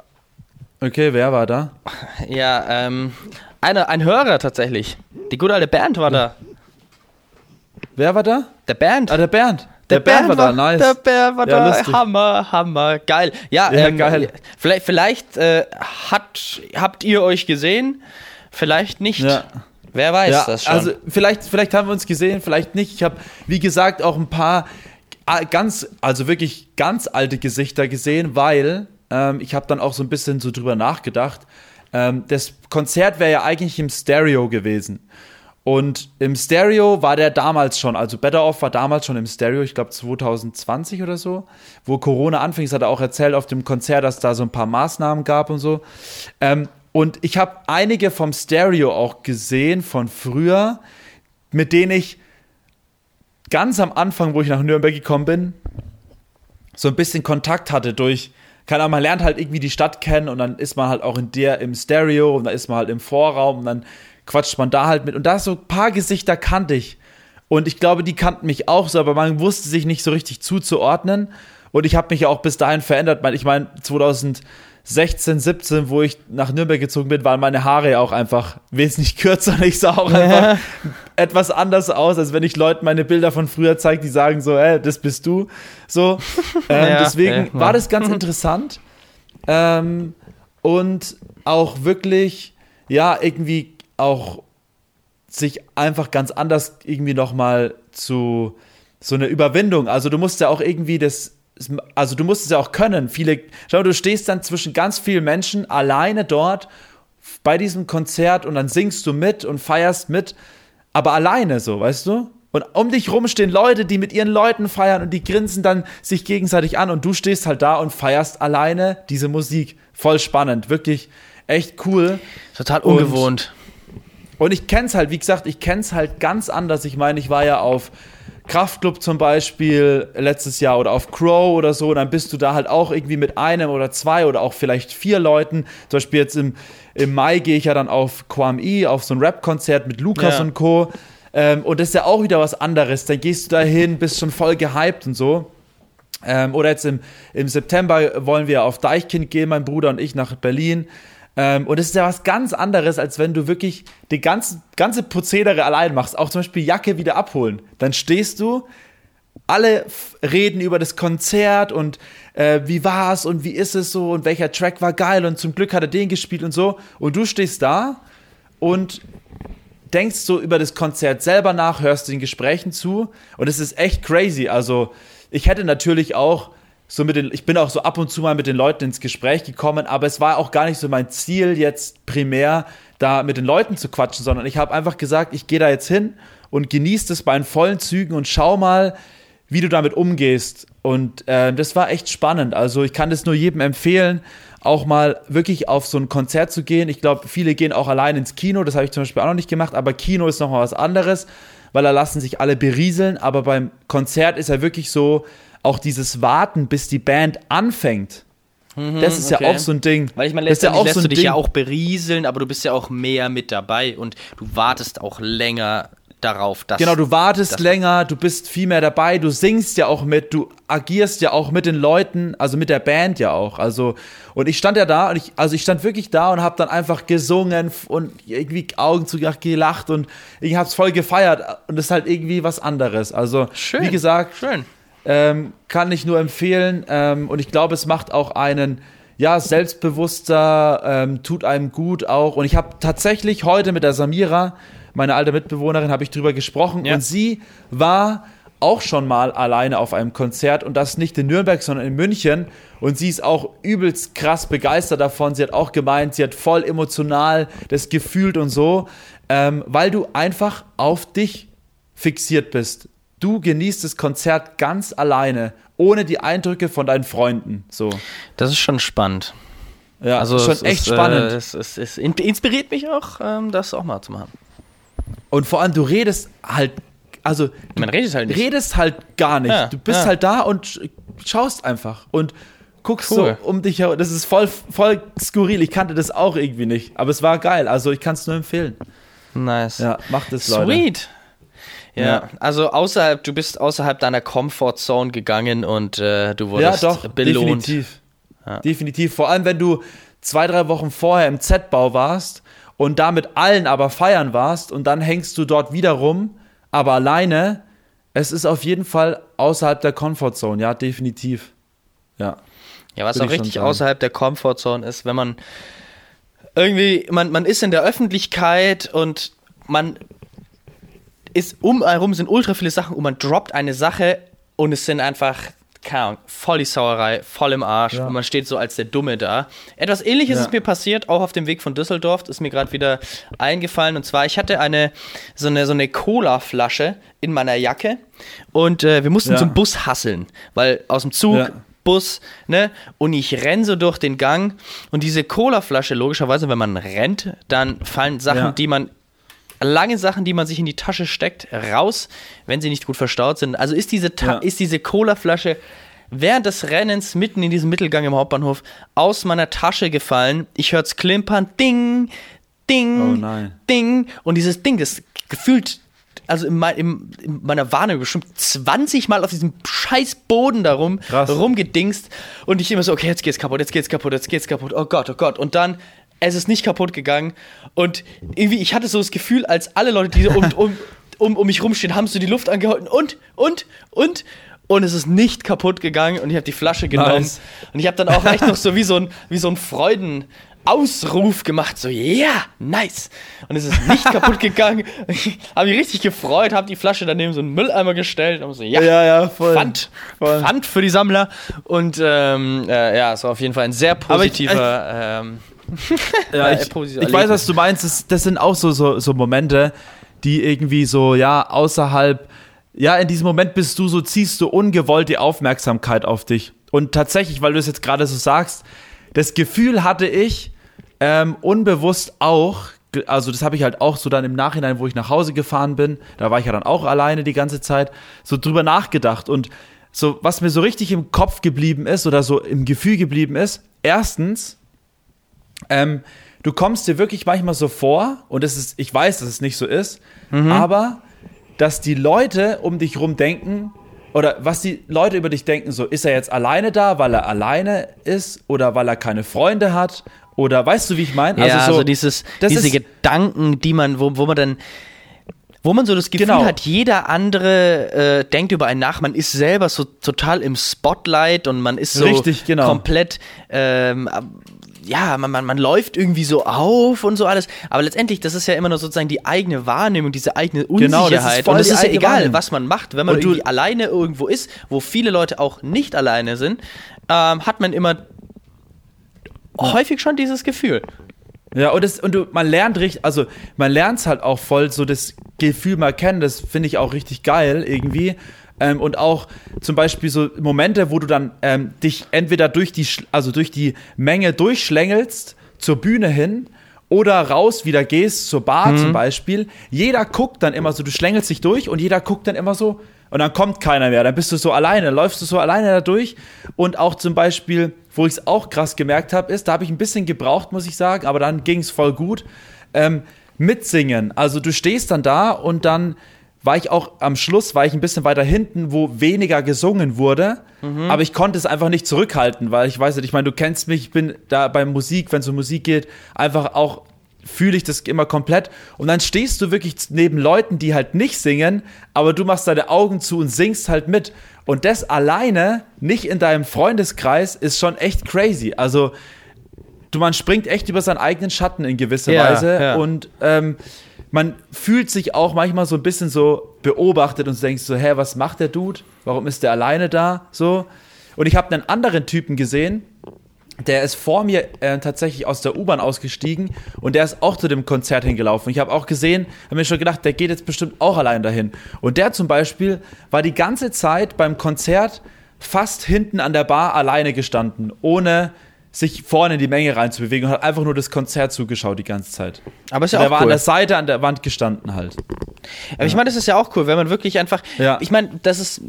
Okay, wer war da? [LAUGHS] Ja, ähm, eine, ein Hörer tatsächlich. Die gute alte Bernd war da. Wer war da? Der Bernd. Ah, der Bernd. Der, Bernd, war da, nice. Der Bernd war Ja, da. lustig. Hammer, Hammer, geil. Ja, Ja, ähm, geil. Vielleicht, vielleicht äh, hat, habt ihr euch gesehen, vielleicht nicht. Ja. Wer weiß Ja, das schon. also vielleicht, vielleicht haben wir uns gesehen, vielleicht nicht. Ich habe, wie gesagt, auch ein paar ah, ganz, also wirklich ganz alte Gesichter gesehen, weil ähm, ich habe dann auch so ein bisschen so drüber nachgedacht. Ähm, das Konzert wäre ja eigentlich im Stereo gewesen. Und im Stereo war der damals schon, also Better Off war damals schon im Stereo, ich glaube 2020 oder so, wo Corona anfing. Das hat er auch erzählt auf dem Konzert, dass da so ein paar Maßnahmen gab und so. Ähm, und ich habe einige vom Stereo auch gesehen von früher, mit denen ich ganz am Anfang, wo ich nach Nürnberg gekommen bin, so ein bisschen Kontakt hatte durch, keine Ahnung, man lernt halt irgendwie die Stadt kennen und dann ist man halt auch in der im Stereo und dann ist man halt im Vorraum und dann quatscht man da halt mit. Und da so ein paar Gesichter kannte ich. Und ich glaube, die kannten mich auch so, aber man wusste sich nicht so richtig zuzuordnen. Und ich habe mich ja auch bis dahin verändert. Ich meine, 2016, 17, wo ich nach Nürnberg gezogen bin, waren meine Haare auch einfach wesentlich kürzer. Und ich sah auch einfach etwas anders aus, als wenn ich Leuten meine Bilder von früher zeige, die sagen so, ey, das bist du. So. [LAUGHS] Ähm, Ja, deswegen ja, war ja. das ganz interessant. Ähm, und auch wirklich, ja, irgendwie auch sich einfach ganz anders irgendwie nochmal zu so eine Überwindung. Also du musst ja auch irgendwie das, also du musst es ja auch können. Viele, schau mal, du stehst dann zwischen ganz vielen Menschen alleine dort bei diesem Konzert und dann singst du mit und feierst mit, aber alleine so, weißt du? Und um dich rum stehen Leute, die mit ihren Leuten feiern und die grinsen dann sich gegenseitig an und du stehst halt da und feierst alleine diese Musik. Voll spannend, wirklich echt cool. Total ungewohnt. Und ich kenn's halt, wie gesagt, ich kenn's halt ganz anders. Ich meine, ich war ja auf Kraftclub zum Beispiel letztes Jahr oder auf Crow oder so, dann bist du da halt auch irgendwie mit einem oder zwei oder auch vielleicht vier Leuten. Zum Beispiel jetzt im, im Mai gehe ich ja dann auf Kwame, auf so ein Rap-Konzert mit Lukas Ja. und Co. Ähm, und das ist ja auch wieder was anderes. Dann gehst du da hin, bist schon voll gehypt und so. Ähm, oder jetzt im, im September wollen wir auf Deichkind gehen, mein Bruder und ich, nach Berlin. Ähm, und es ist ja was ganz anderes, als wenn du wirklich die ganze, ganze Prozedere allein machst. Auch zum Beispiel Jacke wieder abholen. Dann stehst du, alle reden über das Konzert und äh, wie war's und wie ist es so und welcher Track war geil und zum Glück hat er den gespielt und so. Und du stehst da und denkst so über das Konzert selber nach, hörst den Gesprächen zu und es ist echt crazy. Also ich hätte natürlich auch so mit den, ich bin auch so ab und zu mal mit den Leuten ins Gespräch gekommen, aber es war auch gar nicht so mein Ziel, jetzt primär da mit den Leuten zu quatschen, sondern ich habe einfach gesagt, ich gehe da jetzt hin und genieße das bei den vollen Zügen und schau mal, wie du damit umgehst. Und äh, das war echt spannend. Also ich kann das nur jedem empfehlen, auch mal wirklich auf so ein Konzert zu gehen. Ich glaube, viele gehen auch allein ins Kino. Das habe ich zum Beispiel auch noch nicht gemacht. Aber Kino ist noch mal was anderes, weil da lassen sich alle berieseln. Aber beim Konzert ist ja wirklich so, auch dieses Warten, bis die Band anfängt. Mhm, das ist okay. ja auch so ein Ding. Weil ich meine, ja letztendlich auch lässt so du dich Ding. ja auch berieseln, aber du bist ja auch mehr mit dabei und du wartest auch länger darauf, dass. Genau, du wartest länger, du bist viel mehr dabei, du singst ja auch mit, du agierst ja auch mit den Leuten, also mit der Band ja auch. Also und ich stand ja da und ich also ich stand wirklich da und habe dann einfach gesungen und irgendwie Augen zugemacht, gelacht und ich hab's voll gefeiert und das ist halt irgendwie was anderes. Also Schön. wie gesagt, Schön. Ähm, kann ich nur empfehlen. Ähm, und ich glaube, es macht auch einen ja, selbstbewusster, ähm, tut einem gut auch. Und ich habe tatsächlich heute mit der Samira, meine alte Mitbewohnerin, habe ich drüber gesprochen. Ja. Und sie war auch schon mal alleine auf einem Konzert und das nicht in Nürnberg, sondern in München. Und sie ist auch übelst krass begeistert davon. Sie hat auch gemeint, sie hat voll emotional das gefühlt und so, ähm, weil du einfach auf dich fixiert bist. Du genießt das Konzert ganz alleine, ohne die Eindrücke von deinen Freunden. So. Das ist schon spannend. Ja, Also schon echt ist, spannend. Äh, es, es, es inspiriert mich auch, ähm, das auch mal zu machen. Und vor allem, du redest halt, also du Man redet halt nicht. redest halt gar nicht. Ja, du bist ja. halt da und sch- schaust einfach und guckst Cool. so um dich herum. Das ist voll, voll skurril. Ich kannte das auch irgendwie nicht. Aber es war geil. Also ich kann es nur empfehlen. Nice. Ja, macht es, Leute. Sweet. Ja, Ja. also außerhalb, du bist außerhalb deiner Comfortzone gegangen und äh, du wurdest ja, doch, belohnt. definitiv. Definitiv. Vor allem, wenn du zwei, drei Wochen vorher im Z-Bau warst und da mit allen aber feiern warst und dann hängst du dort wieder rum, aber alleine. Es ist auf jeden Fall außerhalb der Comfortzone, ja, definitiv. Ja. Ja, was auch richtig außerhalb der Comfortzone ist, wenn man irgendwie, man, man ist in der Öffentlichkeit und man ist um herum sind ultra viele Sachen und man droppt eine Sache und es sind einfach, keine Ahnung, voll die Sauerei, voll im Arsch Ja. und man steht so als der Dumme da. Etwas ähnliches Ja. ist mir passiert, auch auf dem Weg von Düsseldorf, ist mir gerade wieder eingefallen und zwar, ich hatte eine, so eine, so eine Cola-Flasche in meiner Jacke und äh, wir mussten Ja. zum Bus hasseln, weil aus dem Zug. Bus, ne? Und ich renn so durch den Gang und diese Cola-Flasche, logischerweise, wenn man rennt, dann fallen Sachen, die man, lange Sachen, die man sich in die Tasche steckt, raus, wenn sie nicht gut verstaut sind. Also ist diese, Ta Ja. ist diese Cola-Flasche während des Rennens mitten in diesem Mittelgang im Hauptbahnhof aus meiner Tasche gefallen. Ich hör's klimpern, ding, ding, Oh ding. Und dieses Ding, das gefühlt, also in, mein, in meiner Wahrnehmung bestimmt 20 Mal auf diesem scheiß Boden darum Krass. rumgedingst. Und ich immer so, okay, jetzt geht's kaputt, jetzt geht's kaputt, jetzt geht's kaputt. Oh Gott, oh Gott. Und dann, es ist nicht kaputt gegangen. Und irgendwie, ich hatte so das Gefühl, als alle Leute, die so um, um, um, um mich rumstehen, haben so die Luft angehalten und, und, und. Und es ist nicht kaputt gegangen und ich habe die Flasche genommen. Nice. Und ich habe dann auch echt noch so wie so ein, wie so ein Freudenausruf gemacht. So, ja, yeah, nice. Und es ist nicht kaputt [LAUGHS] gegangen. Ich habe mich richtig gefreut, habe die Flasche daneben so einen Mülleimer gestellt. Und so, ja, Ja, ja, voll. Pfand, Voll. Pfand für die Sammler. Und ähm, äh, ja, es war auf jeden Fall ein sehr Aber ich- positiver. ähm, [LAUGHS] Ja, ich, ich weiß, was du meinst. Das, das sind auch so, so, so Momente, die irgendwie so, ja, außerhalb, ja, in diesem Moment bist du so, ziehst du ungewollt die Aufmerksamkeit auf dich. Und tatsächlich, weil du es jetzt gerade so sagst, das Gefühl hatte ich ähm, unbewusst auch, also das habe ich halt auch so dann im Nachhinein, wo ich nach Hause gefahren bin, da war ich ja dann auch alleine die ganze Zeit, so drüber nachgedacht. Und so, was mir so richtig im Kopf geblieben ist oder so im Gefühl geblieben ist, erstens, ähm, du kommst dir wirklich manchmal so vor, und das ist, ich weiß, dass es nicht so ist, aber dass die Leute um dich rum denken, oder was die Leute über dich denken, so ist er jetzt alleine da, weil er alleine ist oder weil er keine Freunde hat oder weißt du, wie ich meine? Ja, also, so, so dieses, diese ist- Gedanken, die man, wo, wo man dann, wo man so das Gefühl Genau. hat, jeder andere äh, denkt über einen nach, man ist selber so total im Spotlight und man ist so Richtig, genau. komplett, ähm, ja, man, man, man läuft irgendwie so auf und so alles, aber letztendlich, das ist ja immer nur sozusagen die eigene Wahrnehmung, diese eigene Genau, das ist Unsicherheit. und es ist ja egal, was man macht, wenn man Und irgendwie alleine irgendwo ist, wo viele Leute auch nicht alleine sind, ähm, hat man immer häufig schon dieses Gefühl. Ja, und, das, und du, man lernt richtig, also man lernt es halt auch voll, so das Gefühl mal kennen, das finde ich auch richtig geil irgendwie. Ähm, und auch zum Beispiel so Momente, wo du dann ähm, dich entweder durch die, also durch die Menge durchschlängelst zur Bühne hin oder raus wieder gehst zur Bar zum Beispiel. Jeder guckt dann immer so, du schlängelst dich durch und jeder guckt dann immer so und dann kommt keiner mehr. Dann bist du so alleine, läufst du so alleine da durch. Und auch zum Beispiel, wo ich es auch krass gemerkt habe, ist, da habe ich ein bisschen gebraucht, muss ich sagen, aber dann ging es voll gut. Ähm, mitsingen. Also du stehst dann da und dann war ich auch am Schluss, war ich ein bisschen weiter hinten, wo weniger gesungen wurde. Aber ich konnte es einfach nicht zurückhalten, weil ich weiß nicht, ich meine, du kennst mich, ich bin da bei Musik, wenn es um Musik geht, einfach auch fühle ich das immer komplett. Und dann stehst du wirklich neben Leuten, die halt nicht singen, aber du machst deine Augen zu und singst halt mit. Und das alleine, nicht in deinem Freundeskreis, ist schon echt crazy. Also, du, man springt echt über seinen eigenen Schatten in gewisser Ja, Weise. ja. Und ähm, man fühlt sich auch manchmal so ein bisschen so beobachtet und denkst so, hä, was macht der Dude? Warum ist der alleine da? So. Und ich habe einen anderen Typen gesehen, der ist vor mir äh, tatsächlich aus der U-Bahn ausgestiegen und der ist auch zu dem Konzert hingelaufen. Ich habe auch gesehen, habe mir schon gedacht, der geht jetzt bestimmt auch allein dahin. Und der zum Beispiel war die ganze Zeit beim Konzert fast hinten an der Bar alleine gestanden, ohne sich vorne in die Menge reinzubewegen und hat einfach nur das Konzert zugeschaut die ganze Zeit. Aber ist ja Und auch der war cool. an der Seite an der Wand gestanden halt. Aber ich meine, das ist ja auch cool, wenn man wirklich einfach. Ja. Ich meine, das ist,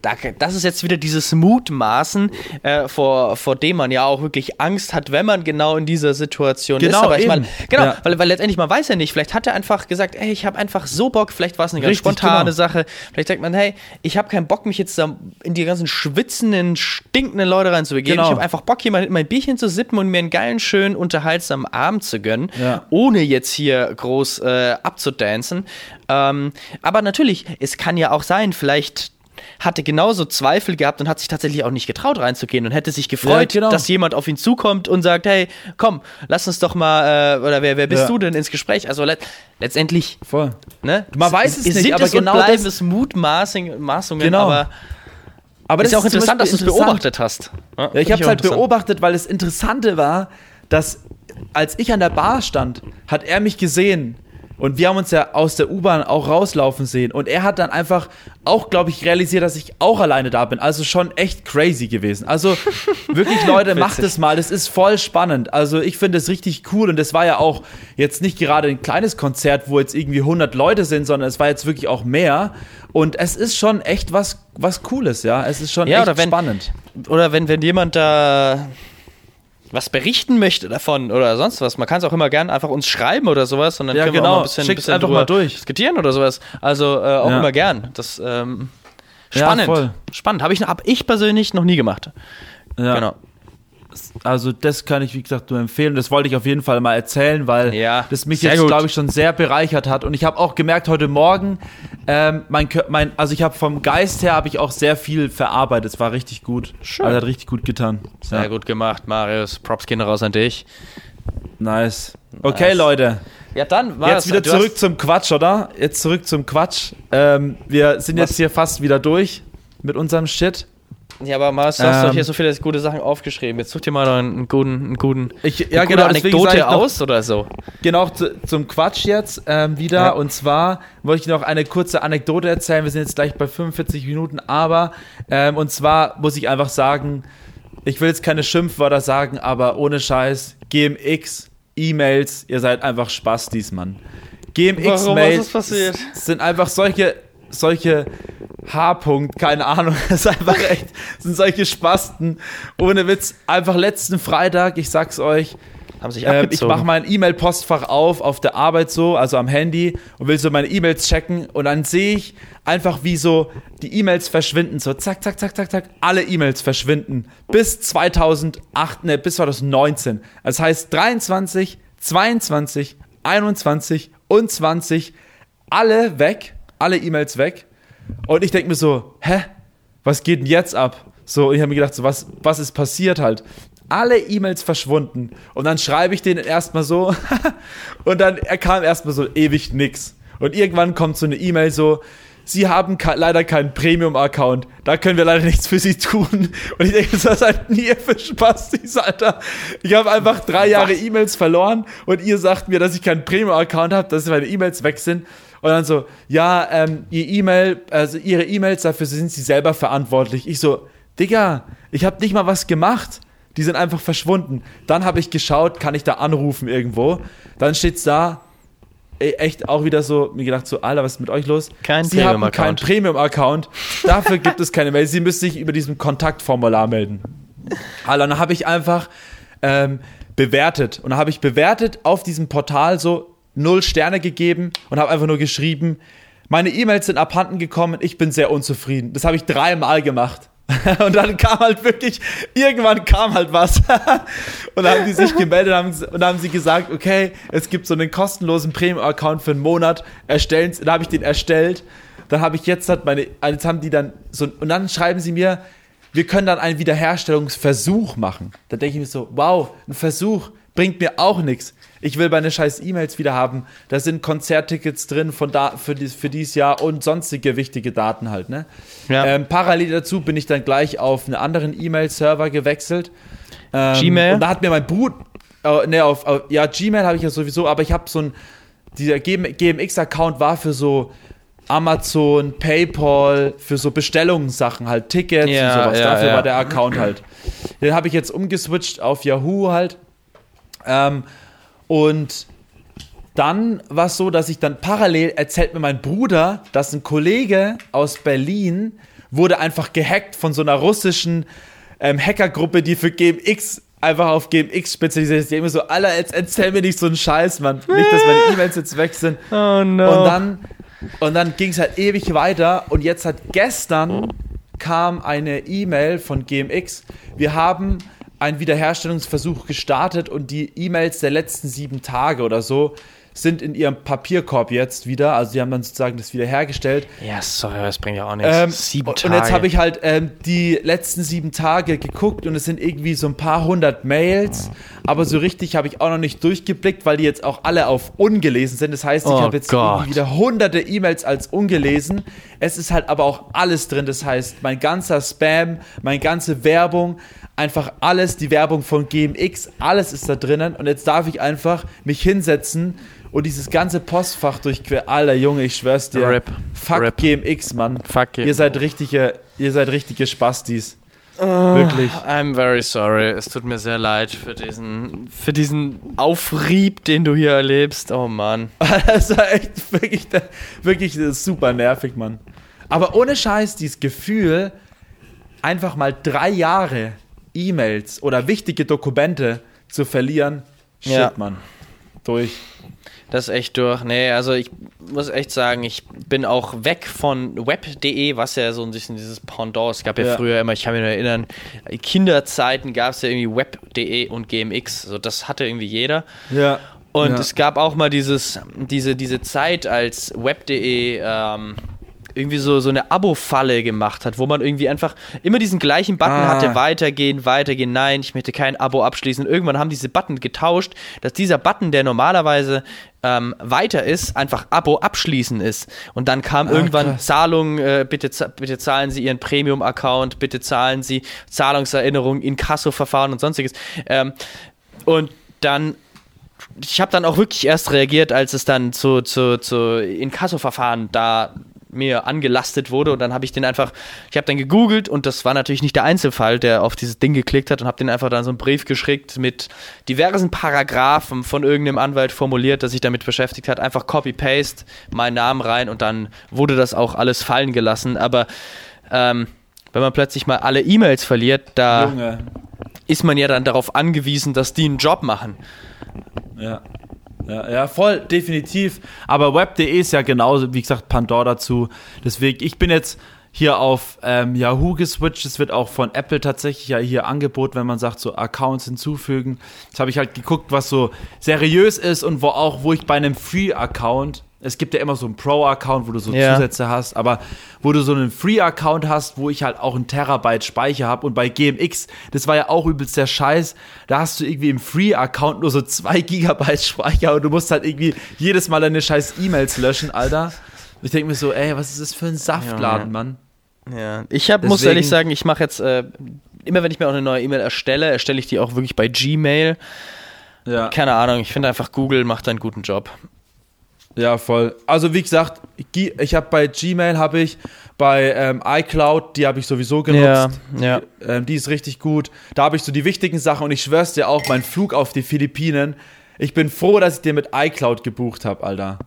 da- das ist jetzt wieder dieses Mutmaßen, äh, vor, vor dem man ja auch wirklich Angst hat, wenn man genau in dieser Situation Genau, ist. Aber ich eben. meine, genau, Ja. weil, weil letztendlich man weiß ja nicht, vielleicht hat er einfach gesagt, ey, ich habe einfach so Bock, vielleicht war es eine ganz Richtig, spontane genau. Sache. Vielleicht sagt man, hey, ich habe keinen Bock, mich jetzt da in die ganzen schwitzenden, stinkenden Leute reinzubegeben. Genau. Ich habe einfach Bock, hier mal mein Bierchen zu sippen und mir einen geilen, schönen, unterhaltsamen Abend zu gönnen, Ja. ohne jetzt hier groß äh, abzudancen. Ähm, aber natürlich, es kann ja auch sein, vielleicht hatte genauso Zweifel gehabt und hat sich tatsächlich auch nicht getraut reinzugehen und hätte sich gefreut, Ja, genau. dass jemand auf ihn zukommt und sagt, hey, komm, lass uns doch mal, äh, oder wer, wer bist Ja. du denn ins Gespräch? Also let letztendlich, Voll. ne? Man weiß es nicht, sind aber es genau bleiben das- es Mutmaßungen, Maßungen, Genau. aber Aber ist ja auch zum interessant, dass du es beobachtet hast. Ja, ich habe es halt beobachtet, weil das Interessante war, dass als ich an der Bar stand, hat er mich gesehen und wir haben uns ja aus der U-Bahn auch rauslaufen sehen und er hat dann einfach auch, glaube ich, realisiert, dass ich auch alleine da bin. Also schon echt crazy gewesen. Also [LAUGHS] wirklich, Leute, macht es mal. Das ist voll spannend. Also ich finde es richtig cool und das war ja auch jetzt nicht gerade ein kleines Konzert, wo jetzt irgendwie 100 Leute sind, sondern es war jetzt wirklich auch mehr. Und es ist schon echt was, was Cooles, ja. Es ist schon Ja, echt wenn- spannend. Oder wenn, wenn jemand da was berichten möchte davon oder sonst was, man kann es auch immer gerne einfach uns schreiben oder sowas und dann Ja, können wir genau. auch mal ein bisschen, bisschen mal durch. diskutieren oder sowas. Also äh, auch Ja. immer gern. Das ähm, Ja, spannend. voll. Spannend. Habe ich, hab ich persönlich noch nie gemacht. Ja. Genau. Also das kann ich, wie gesagt, nur empfehlen. Das wollte ich auf jeden Fall mal erzählen, weil Ja, das mich jetzt, glaube ich, schon sehr bereichert hat. Und ich habe auch gemerkt heute Morgen, ähm, mein, mein, also ich habe vom Geist her habe ich auch sehr viel verarbeitet. Es war richtig gut. Schön. Also hat richtig gut getan. Sehr ja. gut gemacht, Marius. Props gehen raus an dich. Nice. Okay, Nice. Leute. Ja, dann war Jetzt wieder zurück zum Quatsch, oder? Jetzt zurück zum Quatsch. Ähm, wir sind Was? jetzt hier fast wieder durch mit unserem Shit. Ja, aber Marius, du hast doch Ähm, hier so viele gute Sachen aufgeschrieben. Jetzt such dir mal noch einen, guten, einen guten, Ich, eine ja, gute genau. Anekdote ich noch- aus oder so. Genau, zu, zum Quatsch jetzt ähm, wieder. Ja. Und zwar wollte ich noch eine kurze Anekdote erzählen. Wir sind jetzt gleich bei 45 Minuten, aber ähm, und zwar muss ich einfach sagen, ich will jetzt keine Schimpfwörter sagen, aber ohne Scheiß, GMX, E-Mails, ihr seid einfach Spastis, Mann. Warum? GMX-Mails sind einfach solche, solche H-Punkt, keine Ahnung, [LAUGHS] das ist einfach echt, sind solche Spasten. Ohne Witz, einfach letzten Freitag, ich sag's euch, Haben sich ähm, ich abgezogen. mache mein E-Mail-Postfach auf, auf der Arbeit so, also am Handy und will so meine E-Mails checken und dann sehe ich einfach, wie so die E-Mails verschwinden, so zack, zack, zack, zack, zack, alle E-Mails verschwinden bis 2008, ne, bis 2019. Das heißt 23, 22, 21 und 20, alle weg, alle E-Mails weg. Und ich denke mir so, hä, was geht denn jetzt ab? So, und ich habe mir gedacht, so, was, was ist passiert halt? Alle E-Mails verschwunden. Und dann schreibe ich denen erstmal so. [LAUGHS] und dann kam erstmal so ewig nix. Und irgendwann kommt so eine E-Mail so, Sie haben leider keinen Premium-Account. Da können wir leider nichts für Sie tun. [LAUGHS] Und ich denke, das seid nie für Spaß, Alter. Ich habe einfach drei Jahre E-Mails verloren und ihr sagt mir, dass ich keinen Premium-Account habe, dass meine E-Mails weg sind. Und dann so, ja, ähm, ihr E-Mail, also ihre E-Mails, dafür sind sie selber verantwortlich. Ich so, Digga, ich habe nicht mal was gemacht. Die sind einfach verschwunden. Dann habe ich geschaut, kann ich da anrufen irgendwo. Dann steht's da, echt auch wieder so, mir gedacht so, Alter, was ist mit euch los? Kein Sie haben Premium-Account. keinen Premium-Account. Dafür gibt es keine Mail. Sie müssen sich über diesem Kontaktformular melden. Alter, dann habe ich einfach ähm, bewertet. Und dann habe ich bewertet auf diesem Portal so null Sterne gegeben und habe einfach nur geschrieben, meine E-Mails sind abhanden gekommen, ich bin sehr unzufrieden. Das habe ich dreimal gemacht. [LAUGHS] Und dann kam halt wirklich, irgendwann kam halt was. [LAUGHS] Und dann haben die sich gemeldet haben, und haben sie gesagt, okay, es gibt so einen kostenlosen Premium-Account für einen Monat, erstellen, dann habe ich den erstellt. Dann habe ich jetzt halt meine, jetzt haben die dann so, und dann schreiben sie mir, wir können dann einen Wiederherstellungsversuch machen. Da denke ich mir so, wow, ein Versuch bringt mir auch nichts. Ich will meine scheiß E-Mails wieder haben. Da sind Konzerttickets drin von da, für, dies, für dieses Jahr und sonstige wichtige Daten halt. Ne? Ja. Ähm, parallel dazu bin ich dann gleich auf einen anderen E-Mail-Server gewechselt. Ähm, Gmail? Und da hat mir mein Boot, äh, ne, auf, auf, ja, Gmail habe ich ja sowieso, aber ich habe so ein, dieser GMX-Account war für so Amazon, PayPal, für so Bestellungssachen halt, Tickets Ja, und sowas. ja, Dafür ja. war der Account halt. Den habe ich jetzt umgeswitcht auf Yahoo halt. Ähm, und dann war es so, dass ich dann parallel erzählt mir mein Bruder, dass ein Kollege aus Berlin wurde einfach gehackt von so einer russischen ähm, Hackergruppe, die für GMX einfach auf GMX spezialisiert ist. Die immer so, Alter, jetzt erzähl mir nicht so einen Scheiß, Mann. Nicht, dass meine E-Mails jetzt weg sind. [LAUGHS] Oh no. Und dann, und dann ging es halt ewig weiter und jetzt hat gestern kam eine E-Mail von GMX. Wir haben einen Wiederherstellungsversuch gestartet und die E-Mails der letzten sieben Tage oder so sind in ihrem Papierkorb jetzt wieder. Also die haben dann sozusagen das wiederhergestellt. ja, sorry, das bringt ja auch nichts. Ähm, Sieben und Tage. und jetzt habe ich halt ähm, die letzten sieben Tage geguckt und es sind irgendwie so ein paar hundert Mails, aber so richtig habe ich auch noch nicht durchgeblickt, weil die jetzt auch alle auf ungelesen sind. Das heißt, ich Oh habe jetzt wieder hunderte E-Mails als ungelesen. Es ist halt aber auch alles drin. Das heißt, mein ganzer Spam, meine ganze Werbung, einfach alles, die Werbung von GMX, alles ist da drinnen. Und jetzt darf ich einfach mich hinsetzen und dieses ganze Postfach durchqueren. Alter Junge, ich schwör's dir. Rip. Fuck Rip. GMX, Mann. Fuck it. Ihr seid richtige, ihr seid richtige Spastis. Wirklich. I'm very sorry. Es tut mir sehr leid für diesen, für diesen Aufrieb, den du hier erlebst. Oh Mann. [LAUGHS] Das war echt wirklich, wirklich super nervig, Mann. Aber ohne Scheiß, dieses Gefühl, einfach mal drei Jahre E-Mails oder wichtige Dokumente zu verlieren, shit, Ja. Mann. Durch. Das ist echt durch. Nee, also ich muss echt sagen, ich bin auch weg von web.de, was ja so ein bisschen dieses Pendant. Es gab ja, Ja. früher immer, ich kann mich nur erinnern, Kinderzeiten gab es ja irgendwie web.de und GMX. So, das hatte irgendwie jeder. Ja. Und ja. es gab auch mal dieses, diese, diese Zeit, als web.de ähm, irgendwie so, so eine Abo-Falle gemacht hat, wo man irgendwie einfach immer diesen gleichen Button Ah. hatte, weitergehen, weitergehen, nein, ich möchte kein Abo abschließen. Irgendwann haben diese Button getauscht, dass dieser Button, der normalerweise ähm, weiter ist, einfach Abo abschließen ist. Und dann kam Ah, irgendwann krass. Zahlung, äh, bitte, bitte zahlen Sie Ihren Premium-Account, bitte zahlen Sie Zahlungserinnerung, Inkasso-Verfahren und sonstiges. Ähm, und dann ich habe dann auch wirklich erst reagiert, als es dann zu, zu, zu Inkasso-Verfahren da mir angelastet wurde und dann habe ich den einfach, ich habe dann gegoogelt und das war natürlich nicht der Einzelfall, der auf dieses Ding geklickt hat und habe den einfach dann so einen Brief geschickt mit diversen Paragraphen von irgendeinem Anwalt formuliert, der sich damit beschäftigt hat, einfach Copy-Paste, meinen Namen rein und dann wurde das auch alles fallen gelassen, aber ähm, wenn man plötzlich mal alle E-Mails verliert, da Junge. ist man ja dann darauf angewiesen, dass die einen Job machen. Ja. Ja, ja, voll, definitiv. Aber web.de ist ja genauso, wie gesagt, Pandora dazu. Deswegen, ich bin jetzt hier auf ähm, Yahoo geswitcht. Es wird auch von Apple tatsächlich ja hier angeboten, wenn man sagt, so Accounts hinzufügen. Jetzt habe ich halt geguckt, was so seriös ist und wo auch, wo ich bei einem Free-Account es gibt ja immer so einen Pro-Account, wo du so ja. Zusätze hast, aber wo du so einen Free-Account hast, wo ich halt auch einen Terabyte Speicher habe und bei GMX, das war ja auch übelst der Scheiß, da hast du irgendwie im Free-Account nur so zwei [LAUGHS] Gigabyte Speicher und du musst halt irgendwie jedes Mal deine scheiß E-Mails löschen, Alter. Ich denke mir so, ey, was ist das für ein Saftladen, ja, Mann? Ja, ich hab, muss ehrlich sagen, ich mache jetzt, äh, immer wenn ich mir auch eine neue E-Mail erstelle, erstelle ich die auch wirklich bei Gmail. Ja. Keine Ahnung, ich finde einfach, Google macht einen guten Job. Ja, voll. Also wie gesagt, ich habe bei Gmail habe ich bei ähm, iCloud, die habe ich sowieso genutzt. Ja, ja. Die, ähm, die ist richtig gut. Da habe ich so die wichtigen Sachen und ich schwör's dir auch, mein Flug auf die Philippinen. Ich bin froh, dass ich den mit iCloud gebucht habe, Alter.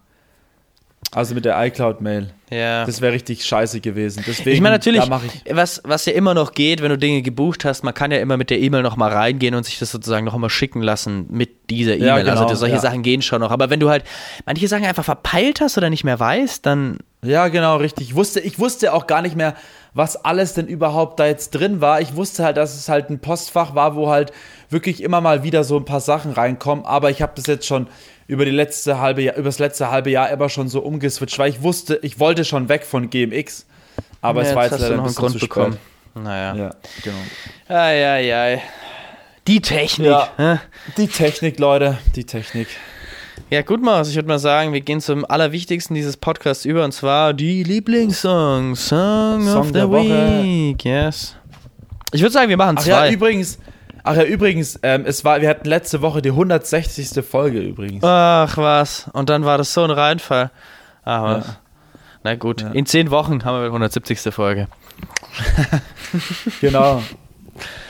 Also mit der iCloud-Mail. Ja. Das wäre richtig scheiße gewesen. Deswegen, ich meine natürlich, ich was, was ja immer noch geht, wenn du Dinge gebucht hast, man kann ja immer mit der E-Mail noch mal reingehen und sich das sozusagen noch mal schicken lassen mit dieser E-Mail. Ja, genau, also solche ja. Sachen gehen schon noch. Aber wenn du halt manche Sachen einfach verpeilt hast oder nicht mehr weißt, dann. Ja, genau, richtig. Ich wusste, ich wusste auch gar nicht mehr, was alles denn überhaupt da jetzt drin war. Ich wusste halt, dass es halt ein Postfach war, wo halt wirklich immer mal wieder so ein paar Sachen reinkommen. Aber ich habe das jetzt schon über die letzte halbe Jahr, über das letzte halbe Jahr immer schon so umgeswitcht, weil ich wusste, ich wollte schon weg von GMX, aber ja, es war jetzt, leider ein bisschen Grund zu bekommen. Naja. Ja, genau. Ai, ai, ai. Die Technik. Ja, die Technik, Leute, die Technik. Ja, gut, Maus. Ich würde mal sagen, wir gehen zum Allerwichtigsten dieses Podcasts über und zwar die Lieblingssongs. Song, Song of the Week. Yes. Ich würde sagen, wir machen zwei. Ach ja, übrigens, Ach ja, übrigens, ähm, es war, wir hatten letzte Woche die 160. Folge übrigens. Ach was. Und dann war das so ein Reinfall. Ach was. Ja. Na gut, ja. in zehn Wochen haben wir die 170. Folge. [LAUGHS] genau.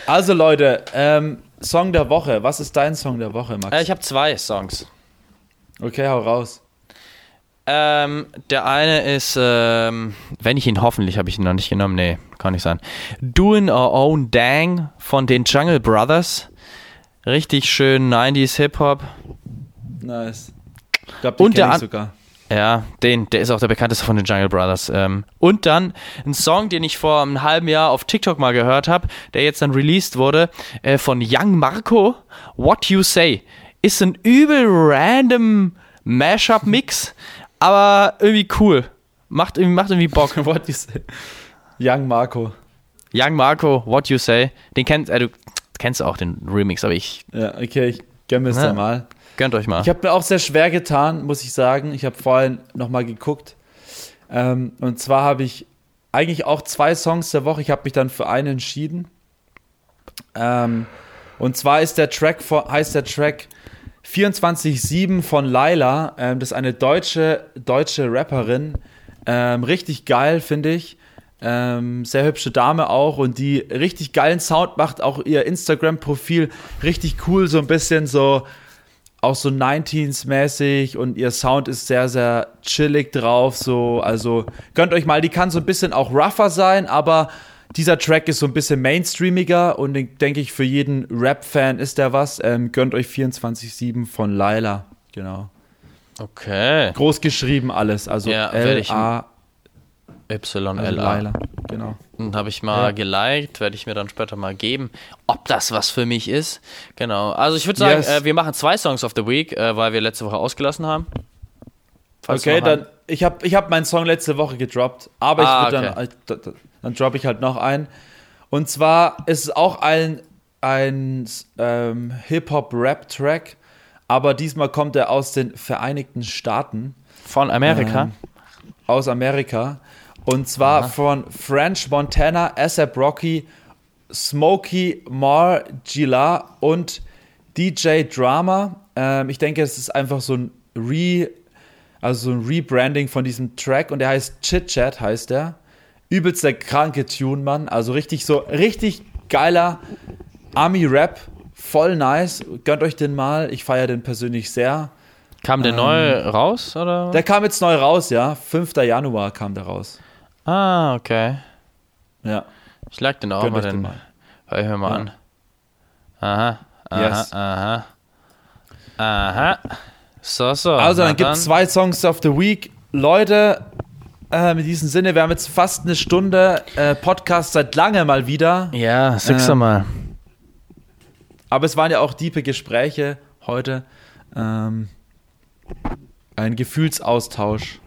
Also Leute, ähm, Song der Woche. Was ist dein Song der Woche, Max? Äh, ich habe zwei Songs. Okay, hau raus. Ähm, der eine ist, ähm, wenn ich ihn hoffentlich habe ich ihn noch nicht genommen, nee, kann nicht sein. Doing Our Own Dang von den Jungle Brothers. Richtig schön 90s Hip-Hop. Nice. Ich glaube, den kenne ich sogar. Ja, den, der ist auch der bekannteste von den Jungle Brothers. Ähm, und dann ein Song, den ich vor einem halben Jahr auf TikTok mal gehört habe, der jetzt dann released wurde, äh, von Young Marco, What You Say. Ist ein übel random Mashup-Mix, aber irgendwie cool. Macht, macht irgendwie Bock. [LAUGHS] What you say. Young Marco. Young Marco, What You Say. Den kennst äh, du kennst auch den Remix, aber ich. Ja, okay, ich gönn mir es ja, mal. Gönnt euch mal. Ich habe mir auch sehr schwer getan, muss ich sagen. Ich habe vorhin nochmal geguckt. Ähm, und zwar habe ich eigentlich auch zwei Songs der Woche. Ich habe mich dann für einen entschieden. Ähm, und zwar ist der Track, heißt der Track 24-7 von Laila. Ähm, das ist eine deutsche, deutsche Rapperin. Ähm, richtig geil, finde ich. Ähm, sehr hübsche Dame auch und die richtig geilen Sound macht, auch ihr Instagram-Profil richtig cool, so ein bisschen so auch so 19s-mäßig und ihr Sound ist sehr, sehr chillig drauf, so, also gönnt euch mal, die kann so ein bisschen auch rougher sein, aber dieser Track ist so ein bisschen mainstreamiger und denke ich, für jeden Rap-Fan ist der was. Ähm, gönnt euch 24-7 von Laila. Genau. Okay. Groß geschrieben alles. Also ja, L-A. Y-L-A. Also Laila. Genau. Und habe ich mal ja. geliked, werde ich mir dann später mal geben, ob das was für mich ist. Genau. Also ich würde sagen, yes. äh, wir machen zwei Songs of the Week, äh, weil wir letzte Woche ausgelassen haben. Falls okay, dann ich habe ich hab meinen Song letzte Woche gedroppt, aber ah, ich würde okay. dann dann droppe ich halt noch einen. Und zwar ist es auch ein, ein ähm, Hip-Hop-Rap-Track, aber diesmal kommt er aus den Vereinigten Staaten. Von Amerika? Ähm, aus Amerika. Und zwar Aha. von French Montana, ASAP Rocky, Smokey Mar Gila und DJ Drama. Ähm, ich denke, es ist einfach so ein Re, also so ein Rebranding von diesem Track und der heißt Chit Chat, heißt der übelst der kranke Tune, Mann. Also richtig so, richtig geiler Army-Rap. Voll nice. Gönnt euch den mal. Ich feiere den persönlich sehr. Kam der ähm, neu raus, oder? Der kam jetzt neu raus, ja. 5. Januar kam der raus. Ah, okay. Ja. Ich lag den auch Gönnt mal, den. Hör ich mir mal ja. an. Aha, aha, yes. aha. Aha. So, so. Also, Na dann gibt es zwei Songs of the Week. Leute, äh, in diesem Sinne, wir haben jetzt fast eine Stunde äh, Podcast seit lange mal wieder. Ja, sag's Ähm, mal. Aber es waren ja auch diepe Gespräche heute. Ähm, ein Gefühlsaustausch.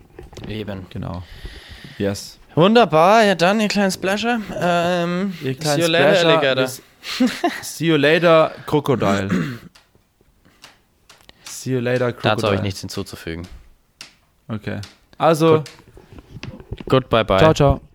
Eben. Genau. Yes. Wunderbar, ja dann, ihr kleinen Splasher. Ähm, Ihr see kleinen you later, Splasher. Alligator. See you later, Crocodile. See you later, Crocodile. Dazu habe ich nichts hinzuzufügen. Okay. Also, Goodbye, bye. ciao, ciao.